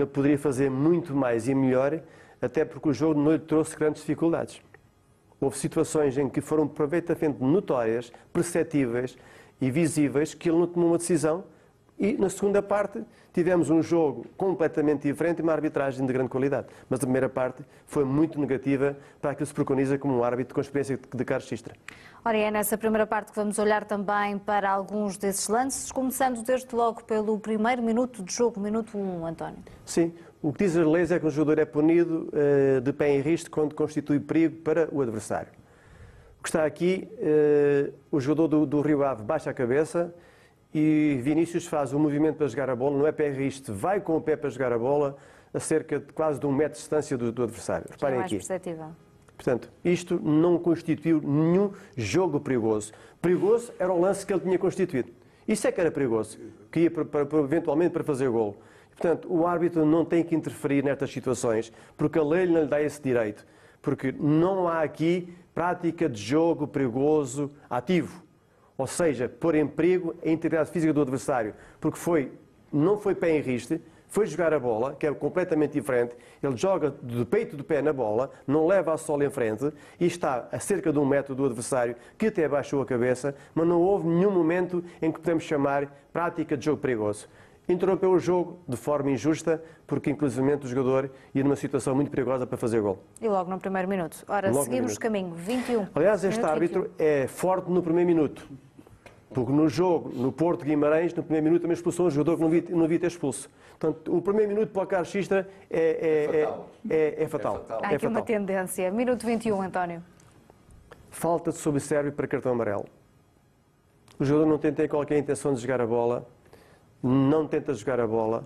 ele poderia fazer muito mais e melhor, até porque o jogo não lhe trouxe grandes dificuldades. Houve situações em que foram perfeitamente notórias, perceptíveis e visíveis que ele não tomou uma decisão e na segunda parte tivemos um jogo completamente diferente e uma arbitragem de grande qualidade. Mas a primeira parte foi muito negativa para aquilo que se preconiza como um árbitro com experiência de Carlos Sistra. Ora, é nessa primeira parte que vamos olhar também para alguns desses lances, começando desde logo pelo primeiro minuto de jogo, minuto 1, António. Sim, o que diz as leis é que o jogador é punido uh, de pé em risco quando constitui perigo para o adversário. O que está aqui, uh, o jogador do, do Rio Ave baixa a cabeça, e Vinícius faz um movimento para jogar a bola, não é pé riste, vai com o pé para jogar a bola a cerca de quase de um metro de distância do, do adversário. Reparem é aqui. Perceptível. Portanto, isto não constituiu nenhum jogo perigoso. Perigoso era o lance que ele tinha constituído. Isso é que era perigoso, que ia para, para, eventualmente para fazer golo. Portanto, o árbitro não tem que interferir nestas situações, porque a lei não lhe dá esse direito. Porque não há aqui prática de jogo perigoso ativo ou seja, pôr em perigo a integridade física do adversário, porque foi, não foi pé em riste, foi jogar a bola, que é completamente diferente. Ele joga de peito de pé na bola, não leva a sola em frente e está a cerca de um metro do adversário, que até baixou a cabeça, mas não houve nenhum momento em que podemos chamar prática de jogo perigoso. Interrompeu o jogo de forma injusta, porque inclusivamente o jogador ia numa situação muito perigosa para fazer gol. E logo no primeiro minuto. Ora, logo seguimos caminho, 21. Aliás, este árbitro 21. é forte no primeiro minuto. Porque no jogo, no Porto Guimarães, no primeiro minuto também expulsou um jogador que não devia, não devia ter expulso. Portanto, o primeiro minuto para o Carlos Xistra é, é, é, fatal. É, é fatal. Há aqui fatal. uma tendência. Minuto 21, António. Falta de subsérvio para cartão amarelo. O jogador não tem qualquer intenção de jogar a bola, não tenta jogar a bola,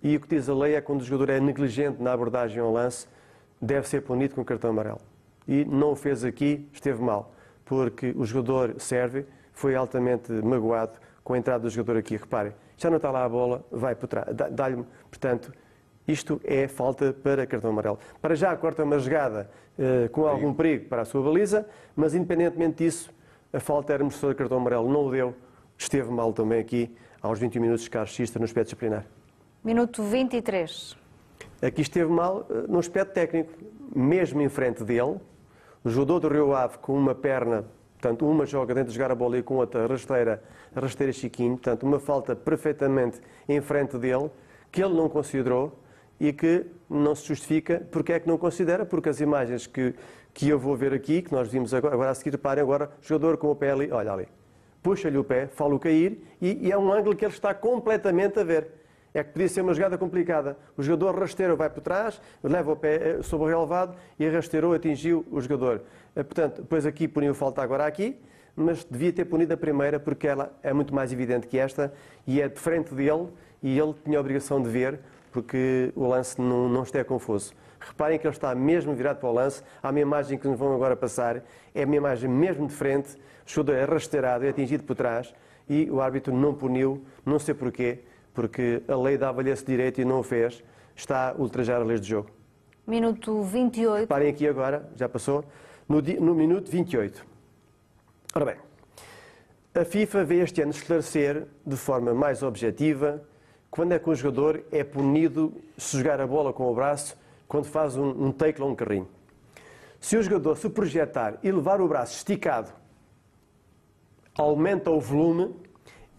e o que diz a lei é que quando o jogador é negligente na abordagem ao lance, deve ser punido com cartão amarelo. E não o fez aqui, esteve mal, porque o jogador serve foi altamente magoado com a entrada do jogador aqui. Reparem, já não está lá a bola, vai por trás, dá-lhe, portanto, isto é falta para cartão amarelo. Para já corta uma jogada uh, com algum perigo para a sua baliza, mas independentemente disso, A falta era merecedor de cartão amarelo, não o deu. Esteve mal também aqui, aos 21 minutos de Carlos Xista, no aspecto disciplinar. Minuto 23. Aqui esteve mal eh, no aspecto técnico, mesmo em frente dele. O jogador do Rio Ave com uma perna, portanto, uma joga de jogar a bola e com outra rasteira, rasteira Chiquinho, portanto, uma falta perfeitamente em frente dele, que ele não considerou e que não se justifica. Porque é que não considera? Porque as imagens que, que eu vou ver aqui, que nós vimos agora, agora a seguir, reparem agora, jogador com o pé ali, olha ali, puxa-lhe o pé, fala-o cair e, e é um ângulo que ele está completamente a ver é que podia ser uma jogada complicada. O jogador rasteiro vai por trás, leva o pé eh, sobre o relevado e rasteirou, atingiu o jogador. Eh, portanto, depois aqui puniu falta agora aqui, mas devia ter punido a primeira porque ela é muito mais evidente que esta e é de frente dele e ele tinha a obrigação de ver porque o lance não, não está confuso. Reparem que ele está mesmo virado para o lance. Há uma imagem que nos vão agora passar, é uma imagem mesmo de frente, o jogador é rasteirado, é atingido por trás e o árbitro não puniu, não sei porquê porque a lei dava-lhe esse direito e não o fez, está a ultrajar as leis do jogo. Minuto 28. Parem aqui agora, já passou, no, no minuto 28. Ora bem, a FIFA veio este ano esclarecer de forma mais objetiva quando é que um jogador é punido se jogar a bola com o braço quando faz um, um take ou um carrinho. Se o jogador se projetar e levar o braço esticado, aumenta o volume,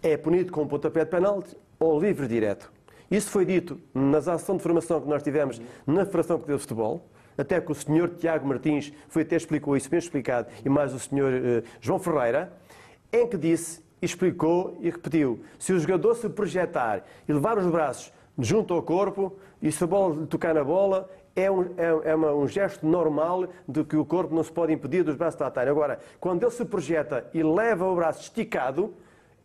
é punido com um pontapé de penalti ou livre direto. Isso foi dito nas ações de formação que nós tivemos na Federação Portuguesa de Futebol, até que o senhor Tiago Martins foi até explicou isso bem explicado, e mais o senhor uh, João Ferreira, em que disse, explicou e repetiu, se o jogador se projetar e levar os braços junto ao corpo, e se a bola tocar na bola, é um, é, é uma, um gesto normal de que o corpo não se pode impedir dos braços tratarem. Agora, quando ele se projeta e leva o braço esticado,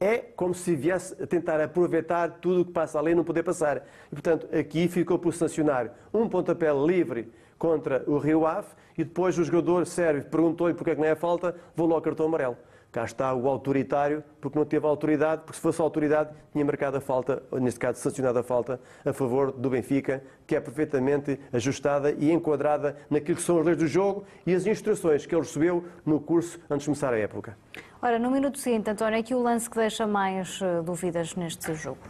é como se viesse a tentar aproveitar tudo o que passa ali e não poder passar. E, portanto, aqui ficou por sancionar um pontapé livre contra o Rio Ave e depois o jogador serve, perguntou-lhe porque é que não é falta, vou logo cartão amarelo. Cá está o autoritário, porque não teve autoridade, porque se fosse autoridade tinha marcado a falta, neste caso sancionado a falta, a favor do Benfica, que é perfeitamente ajustada e enquadrada naquilo que são as leis do jogo e as instruções que ele recebeu no curso antes de começar a época. Ora, no minuto seguinte, António, é que o lance que deixa mais uh, dúvidas neste jogo?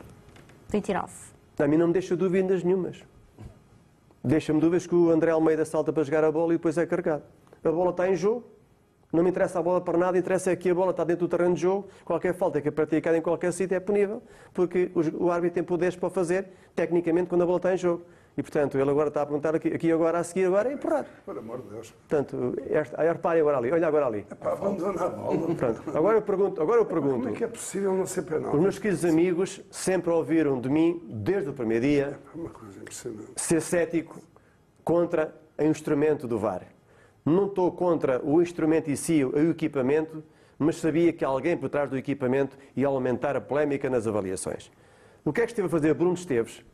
29. A mim não me deixa dúvidas nenhumas. Deixa-me dúvidas que o André Almeida salta para jogar a bola e depois é carregado. A bola está em jogo, não me interessa a bola para nada, interessa é que a bola está dentro do terreno de jogo, qualquer falta que é praticada em qualquer sítio é punível, porque o árbitro tem poderes para fazer, tecnicamente, quando a bola está em jogo. E, portanto, ele agora está a perguntar aqui, aqui agora, a seguir, agora é empurrar. Por amor de Deus. Portanto, esta, aí reparem agora ali, olha agora ali. Epá, abandona a bola. Pronto, agora eu pergunto, agora eu pergunto. Como é que é possível não ser penal? Os meus queridos amigos sempre ouviram de mim, desde o primeiro dia, uma coisa impressionante. ser cético contra o instrumento do VAR. Não estou contra o instrumento em si, o equipamento, mas sabia que alguém por trás do equipamento ia aumentar a polémica nas avaliações. O que é que esteve a fazer Bruno Esteves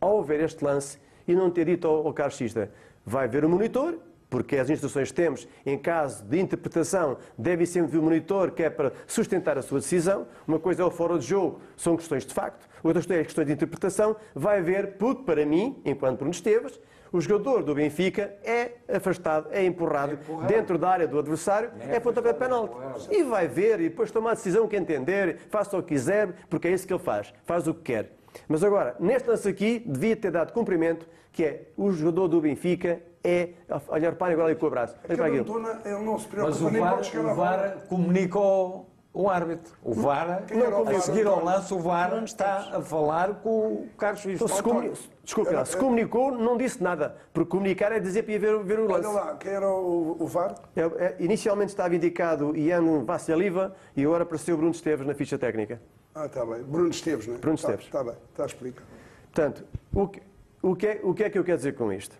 ao ver este lance e não ter dito ao, ao Carlos Xista, vai ver o monitor, porque as instruções que temos, em caso de interpretação, deve sempre vir o monitor, que é para sustentar a sua decisão. Uma coisa é o fora de jogo, são questões de facto. Outra questão é questões de interpretação. Vai ver, porque para mim, enquanto Bruno Esteves, o jogador do Benfica é afastado, é empurrado, é empurrado. dentro da área do adversário, é, é pontapé de penalti. E vai ver e depois tomar a decisão que entender, faça o que quiser, porque é isso que ele faz, faz o que quer. Mas agora, neste lance aqui, devia ter dado cumprimento, que é o jogador do Benfica é. Olha, reparem agora ali com o braço. Ele não se preocupa Mas o VAR, o VAR comunica ao, o árbitro. O VAR, não, a seguir ao lance, o VAR está a falar com o Carlos Xista. Então, se comuni... Desculpe, lá, se comunicou, não disse nada. Porque comunicar é dizer para ir ver, ver o lance. Olha lá, quem era o, o VAR? É, é, inicialmente estava indicado Ian Vassiliva e agora apareceu Bruno Esteves na ficha técnica. Ah, está bem. Bruno Esteves, não é? Bruno Esteves. Está, está bem, está explicado. Portanto, o que, o, que é, o que é que eu quero dizer com isto?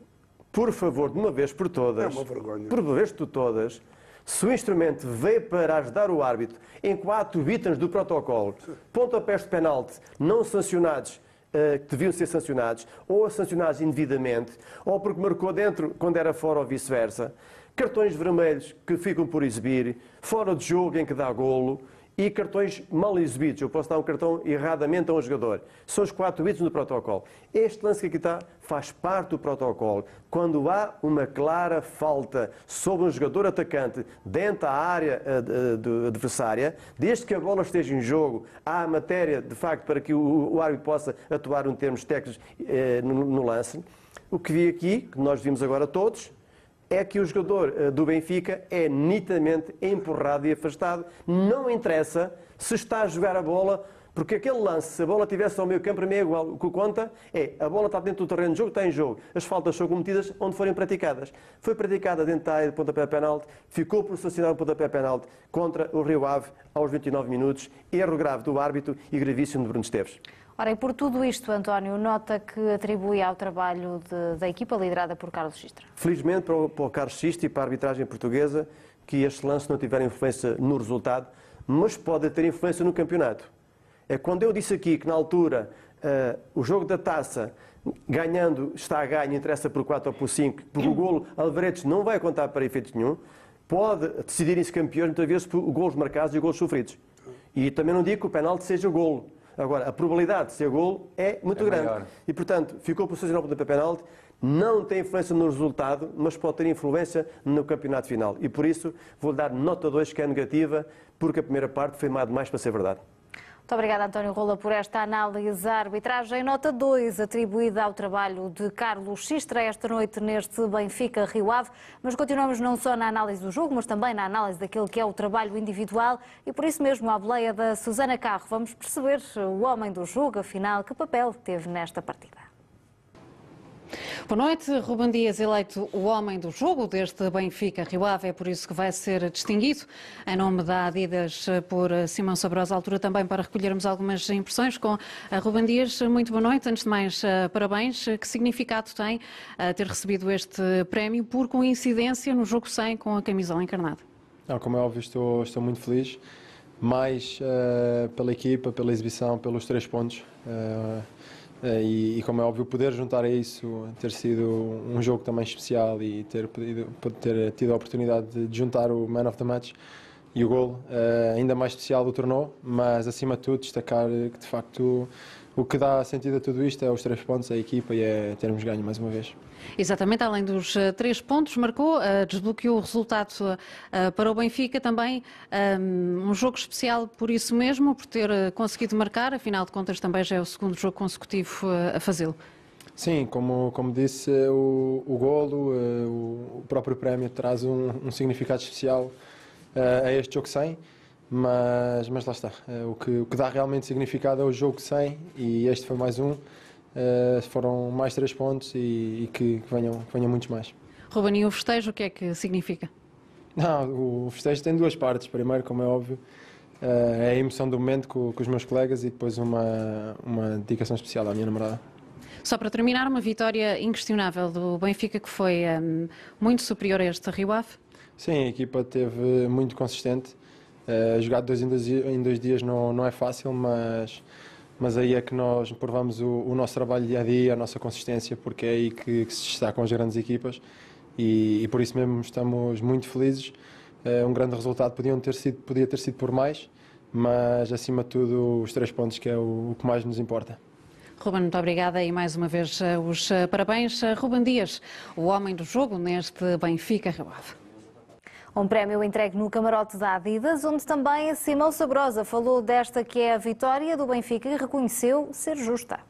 Por favor, de uma vez por todas, é uma vergonha. por uma vez por todas, se o instrumento veio para ajudar o árbitro em quatro itens do protocolo, pontapés de penalti não sancionados, uh, que deviam ser sancionados, ou sancionados indevidamente, ou porque marcou dentro quando era fora ou vice-versa, cartões vermelhos que ficam por exibir, fora de jogo em que dá golo, e cartões mal exibidos. Eu posso dar um cartão erradamente a um jogador. São os quatro itens do protocolo. Este lance que aqui está faz parte do protocolo. Quando há uma clara falta sobre um jogador atacante dentro da área uh, adversária, desde que a bola esteja em jogo, há matéria, de facto, para que o, árbitro possa atuar em termos técnicos no, no lance. O que vi aqui, que nós vimos agora todos, é que o jogador uh, do Benfica é nitidamente empurrado e afastado. Não interessa se está a jogar a bola porque aquele lance, se a bola estivesse ao meio campo, para mim é igual. O que conta é a bola está dentro do terreno de jogo, está em jogo. As faltas são cometidas onde forem praticadas. Foi praticada dentro da área de pontapé penalti, ficou por sancionar o pontapé penalti contra o Rio Ave aos 29 minutos. Erro grave do árbitro e gravíssimo de Bruno Esteves. Ora, e por tudo isto, António, nota que atribui ao trabalho de, da equipa liderada por Carlos Sistra? Felizmente para o, para o Carlos Sistra e para a arbitragem portuguesa, que este lance não tiver influência no resultado, mas pode ter influência no campeonato. É quando eu disse aqui que na altura uh, o jogo da taça ganhando está a ganho, interessa por 4 ou por 5, porque o golo Alvaretes não vai contar para efeito nenhum, pode decidirem-se campeões muitas vezes por golos marcados e golos sofridos. E também não digo que o penalti seja golo. Agora, a probabilidade de ser golo é muito é grande. Maior. E, portanto, ficou por sancionar o penalti, não tem influência no resultado, mas pode ter influência no campeonato final. E por isso vou dar nota 2, que é negativa, porque a primeira parte foi mais para ser verdade. Muito obrigada, António Rola, por esta análise à arbitragem. Nota 2, atribuída ao trabalho de Carlos Xistra esta noite neste Benfica Rio Ave. Mas continuamos não só na análise do jogo, mas também na análise daquele que é o trabalho individual e por isso mesmo à boleia da Susana Carro. Vamos perceber o homem do jogo, afinal, que papel teve nesta partida. Boa noite. Ruben Dias, eleito o homem do jogo deste Benfica Rio Ave, é por isso que vai ser distinguido. Em nome da Adidas por Simão Sabrosa, altura também para recolhermos algumas impressões com Ruben Dias. Muito boa noite. Antes de mais, eh, parabéns. Que significado tem eh, ter recebido este prémio por coincidência no jogo 100 com a camisola encarnada? Não, como é óbvio, estou, estou muito feliz. Mais uh, pela equipa, pela exibição, pelos três pontos. Uh, e, e, como é óbvio, poder juntar a isso, ter sido um jogo também especial e ter, podido, ter tido a oportunidade de juntar o Man of the Match e o gol, uh, ainda mais especial o tornou, mas acima de tudo destacar que de facto o que dá sentido a tudo isto é os três pontos, a equipa e é termos ganho mais uma vez. Exatamente, além dos uh, três pontos, marcou, uh, desbloqueou o resultado uh, para o Benfica também. Um, um jogo especial por isso mesmo, por ter conseguido marcar, afinal de contas também já é o segundo jogo consecutivo a fazê-lo. Sim, como, como disse, o, o golo, o próprio prémio traz um, um significado especial a este jogo 100 mas, mas lá está. Eh, o que, o que dá realmente significado é o jogo 100 e este foi mais um. Uh, foram mais três pontos e, e que, que, venham, que venham muitos mais. Ruben, e o festejo o que é que significa? Não, o festejo tem duas partes. Primeiro, como é óbvio, uh, é a emoção do momento com, com, os meus colegas e depois uma, uma dedicação especial à minha namorada. Só para terminar, uma vitória inquestionável do Benfica que foi um, muito superior a este Rio Ave? Sim, a equipa teve muito consistente. Uh, jogar dois em dois, em dois dias não, não é fácil, mas, mas aí é que nós provamos o, o nosso trabalho dia a dia, a nossa consistência, porque é aí que, que se está com as grandes equipas e, e, por isso mesmo estamos muito felizes. Uh, um grande resultado podiam ter sido, podia ter sido por mais, mas acima de tudo os três pontos que é o, o que mais nos importa. Ruben, muito obrigada e mais uma vez eh, os parabéns. Ruben Dias, o homem do jogo neste Benfica Ave. Um prémio entregue no camarote da Adidas, onde também Simão Sabrosa falou desta que é a vitória do Benfica e reconheceu ser justa.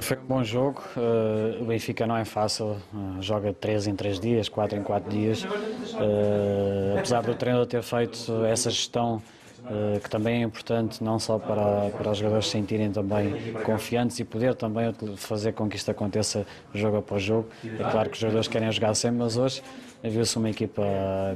Foi um bom jogo. Uh, o Benfica não é fácil. Uh, joga 3 em 3 dias, 4 em 4 dias. Uh, apesar do treinador ter feito essa gestão eh, que também é importante não só para, para os jogadores se sentirem também confiantes e poder também fazer com que isto aconteça jogo após jogo. É claro que os jogadores querem jogar sempre, mas hoje viu-se uma equipa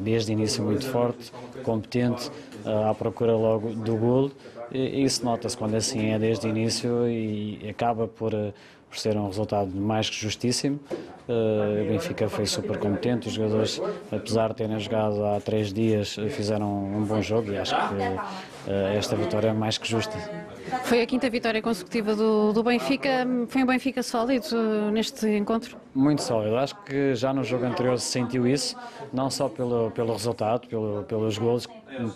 desde o início muito forte, competente, eh, à procura logo do golo. E isso nota-se quando assim é desde o início e acaba por eh, por ser um resultado mais que justíssimo. Uh, o Benfica foi super competente, os jogadores, apesar de terem jogado há três dias, fizeram um bom jogo e acho que uh, esta vitória é mais que justa. Foi a quinta vitória consecutiva do, do Benfica. Foi um Benfica sólido neste encontro? Muito sólido. Acho que já no jogo anterior se sentiu isso, não só pelo, pelo resultado, pelo, pelos gols.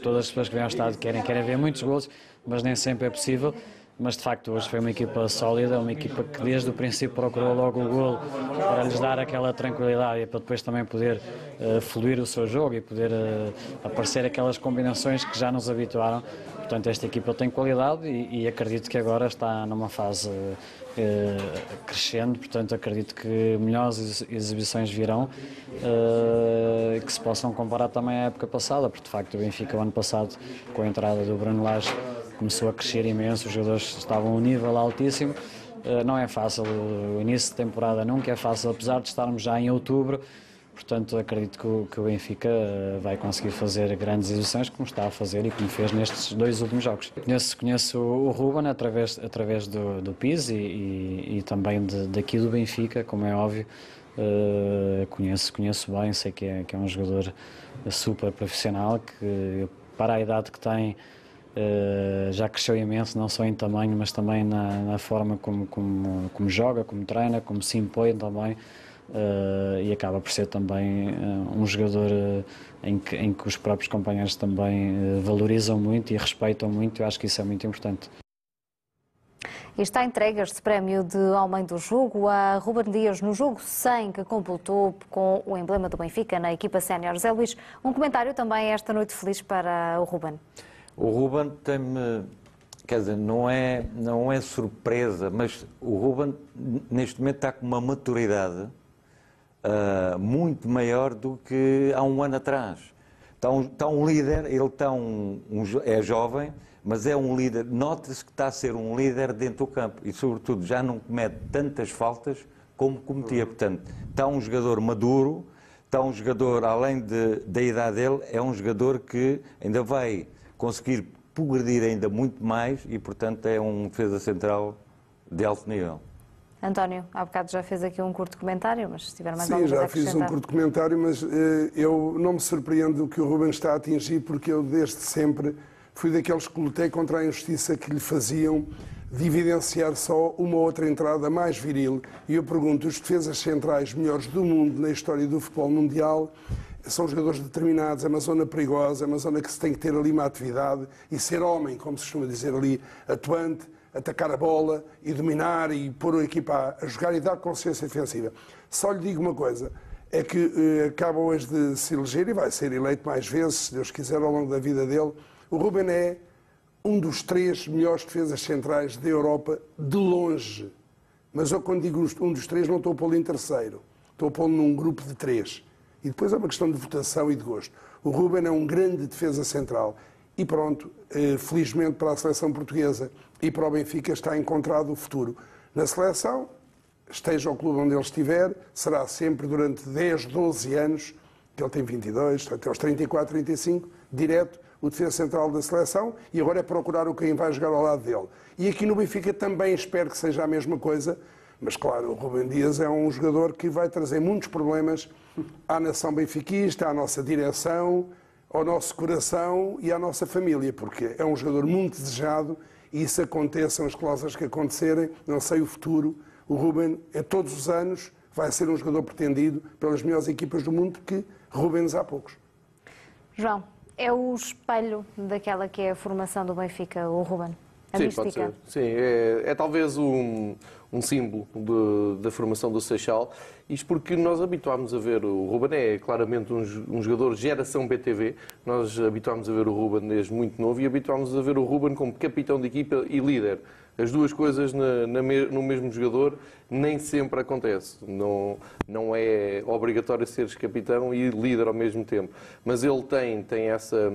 Todas as pessoas que vêm ao estádio querem, querem ver muitos gols, mas nem sempre é possível mas de facto hoje foi uma equipa sólida, uma equipa que desde o princípio procurou logo o golo para lhes dar aquela tranquilidade e para depois também poder uh, fluir o seu jogo e poder uh, aparecer aquelas combinações que já nos habituaram. Portanto, esta equipa tem qualidade e, e acredito que agora está numa fase uh, crescendo, portanto acredito que melhores exibições virão e que se possam comparar também à época passada, porque de facto o Benfica o ano passado com a entrada do Bruno Lage começou a crescer imenso, os jogadores estavam a um nível altíssimo. Eh, não é fácil, o início de temporada nunca é fácil, apesar de estarmos já em outubro. Portanto, acredito que o, que o Benfica eh, vai conseguir fazer grandes exibições, como está a fazer e como fez nestes dois últimos jogos. Conheço, conheço o Ruben através, através do, do PIS e, e, e também de, daqui do Benfica, como é óbvio. Uh, conheço, conheço bem, sei que é, que é um jogador super profissional, que para a idade que tem Uh, já cresceu imenso, não só em tamanho, mas também na, na forma como, como, como, joga, como treina, como se impõe também. Uh, e acaba por ser também uh, um jogador em que, em, que, os próprios companheiros também valorizam muito e respeitam muito. Eu acho que isso é muito importante. E está entregue este prémio de Homem do Jogo a Ruben Dias no jogo 100 que completou com o emblema do Benfica na equipa sénior. Zé Luís, um comentário também esta noite feliz para o Ruben. O Ruben tem-me. Quer dizer, não é, não é surpresa, mas o Ruben neste momento está com uma maturidade uh, muito maior do que há um ano atrás. Está um, está um líder, ele está um, um, é jovem, mas é um líder. Nota-se que está a ser um líder dentro do campo e, sobretudo, já não comete tantas faltas como cometia. Portanto, está um jogador maduro, está um jogador, além de, da idade dele, é um jogador que ainda vai conseguir progredir ainda muito mais e, portanto, é um defesa central de alto nível. António, há bocado já fez aqui um curto comentário, mas se tiver mais Sim, já fiz um curto comentário, mas uh, eu não me surpreendo o que o Ruben está a atingir, porque eu desde sempre fui daqueles que lutei contra a injustiça que lhe faziam de evidenciar só uma outra entrada mais viril. E eu pergunto, os defesas centrais melhores do mundo na história do futebol mundial são jogadores determinados, é uma zona perigosa, é uma zona que se tem que ter ali uma atividade e ser homem, como se costuma dizer ali, atuante, atacar a bola e dominar e pôr a equipa a jogar e dar consciência defensiva. Só lhe digo uma coisa, é que eh, acaba hoje de se eleger e vai ser eleito mais vezes, se Deus quiser, ao longo da vida dele. O Ruben é um dos três melhores defesas centrais da Europa, de longe. Mas eu, quando digo um dos três, não estou a pô-lo em terceiro. Estou a pô-lo num grupo de três. E depois é uma questão de votação e de gosto. O Ruben é um grande defesa central. E pronto, eh, felizmente para a seleção portuguesa e para o Benfica está encontrado o futuro. Na seleção, esteja o clube onde ele estiver, será sempre durante 10, 12 anos, que ele tem 22, até aos 34, 35, direto o defesa central da seleção e agora é procurar o quem vai jogar ao lado dele. E aqui no Benfica também espero que seja a mesma coisa, mas claro, o Rubem Dias é um jogador que vai trazer muitos problemas à nação benfiquista, à nossa direção, ao nosso coração e à nossa família, porque é um jogador muito desejado e isso aconteçam as cláusulas que acontecerem, não sei o futuro, o Ruben, é todos os anos, vai ser um jogador pretendido pelas melhores equipas do mundo, porque Rubens há poucos. João, é o espelho daquela que é a formação do Benfica, o Ruben? A Sim, mística. pode ser. Sim, é, é talvez um, um símbolo de, da formação do Seixal. Isto porque nós habituámos a ver o Ruben, é claramente um, um jogador geração BTV. Nós habituámos a ver o Ruben desde muito novo e habituámos a ver o Ruben como capitão de equipa e líder. As duas coisas na, na, no mesmo jogador nem sempre acontece. Não, não é obrigatório seres capitão e líder ao mesmo tempo. Mas ele tem, tem, essa,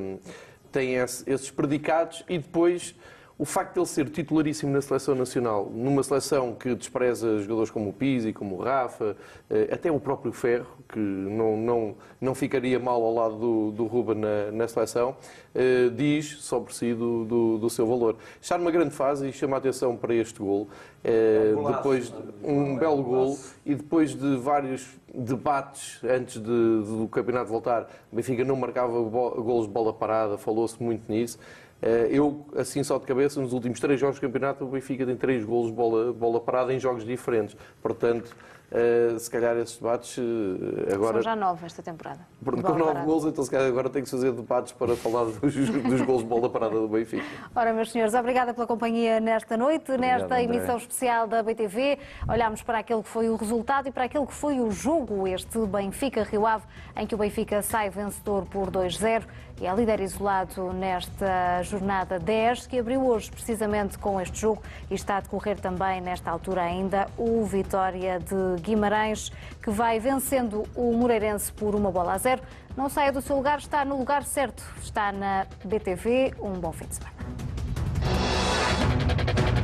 tem esse, esses predicados e depois o facto de ele ser titularíssimo na seleção nacional, numa seleção que despreza jogadores como o Pizzi, como o Rafa, eh, até o próprio Ferro, que não, não, não ficaria mal ao lado do, do Ruben na, na seleção, eh, diz sobre si do, do, do seu valor. Está numa grande fase e chama a atenção para este gol. Eh, depois um belo gol e depois de vários debates antes de, do campeonato voltar, o Benfica não marcava golos de bola parada, falou-se muito nisso. Eh, Eu, assim só de cabeça, nos últimos três jogos do campeonato, o Benfica tem três golos de bola, bola parada em jogos diferentes. Portanto, eh, se calhar esses debates eh, agora. São já nove esta temporada. Pronto, De com nove parada. golos, então se calhar agora tem que se fazer debates para falar dos, <laughs> dos golos de bola parada do Benfica. Ora, meus senhores, obrigada pela companhia nesta noite, nesta André. emissão especial da BTV. Olhámos para aquele que foi o resultado e para aquele que foi o jogo, este Benfica-Rio Ave, em que o Benfica sai vencedor por 2-0 é é líder isolado nesta jornada 10, que abriu hoje precisamente com este jogo e está a decorrer também nesta altura ainda o Vitória de Guimarães, que vai vencendo o Moreirense por uma bola a zero. Não saia do seu lugar, está no lugar certo. Está na BTV. Um bom fim de semana.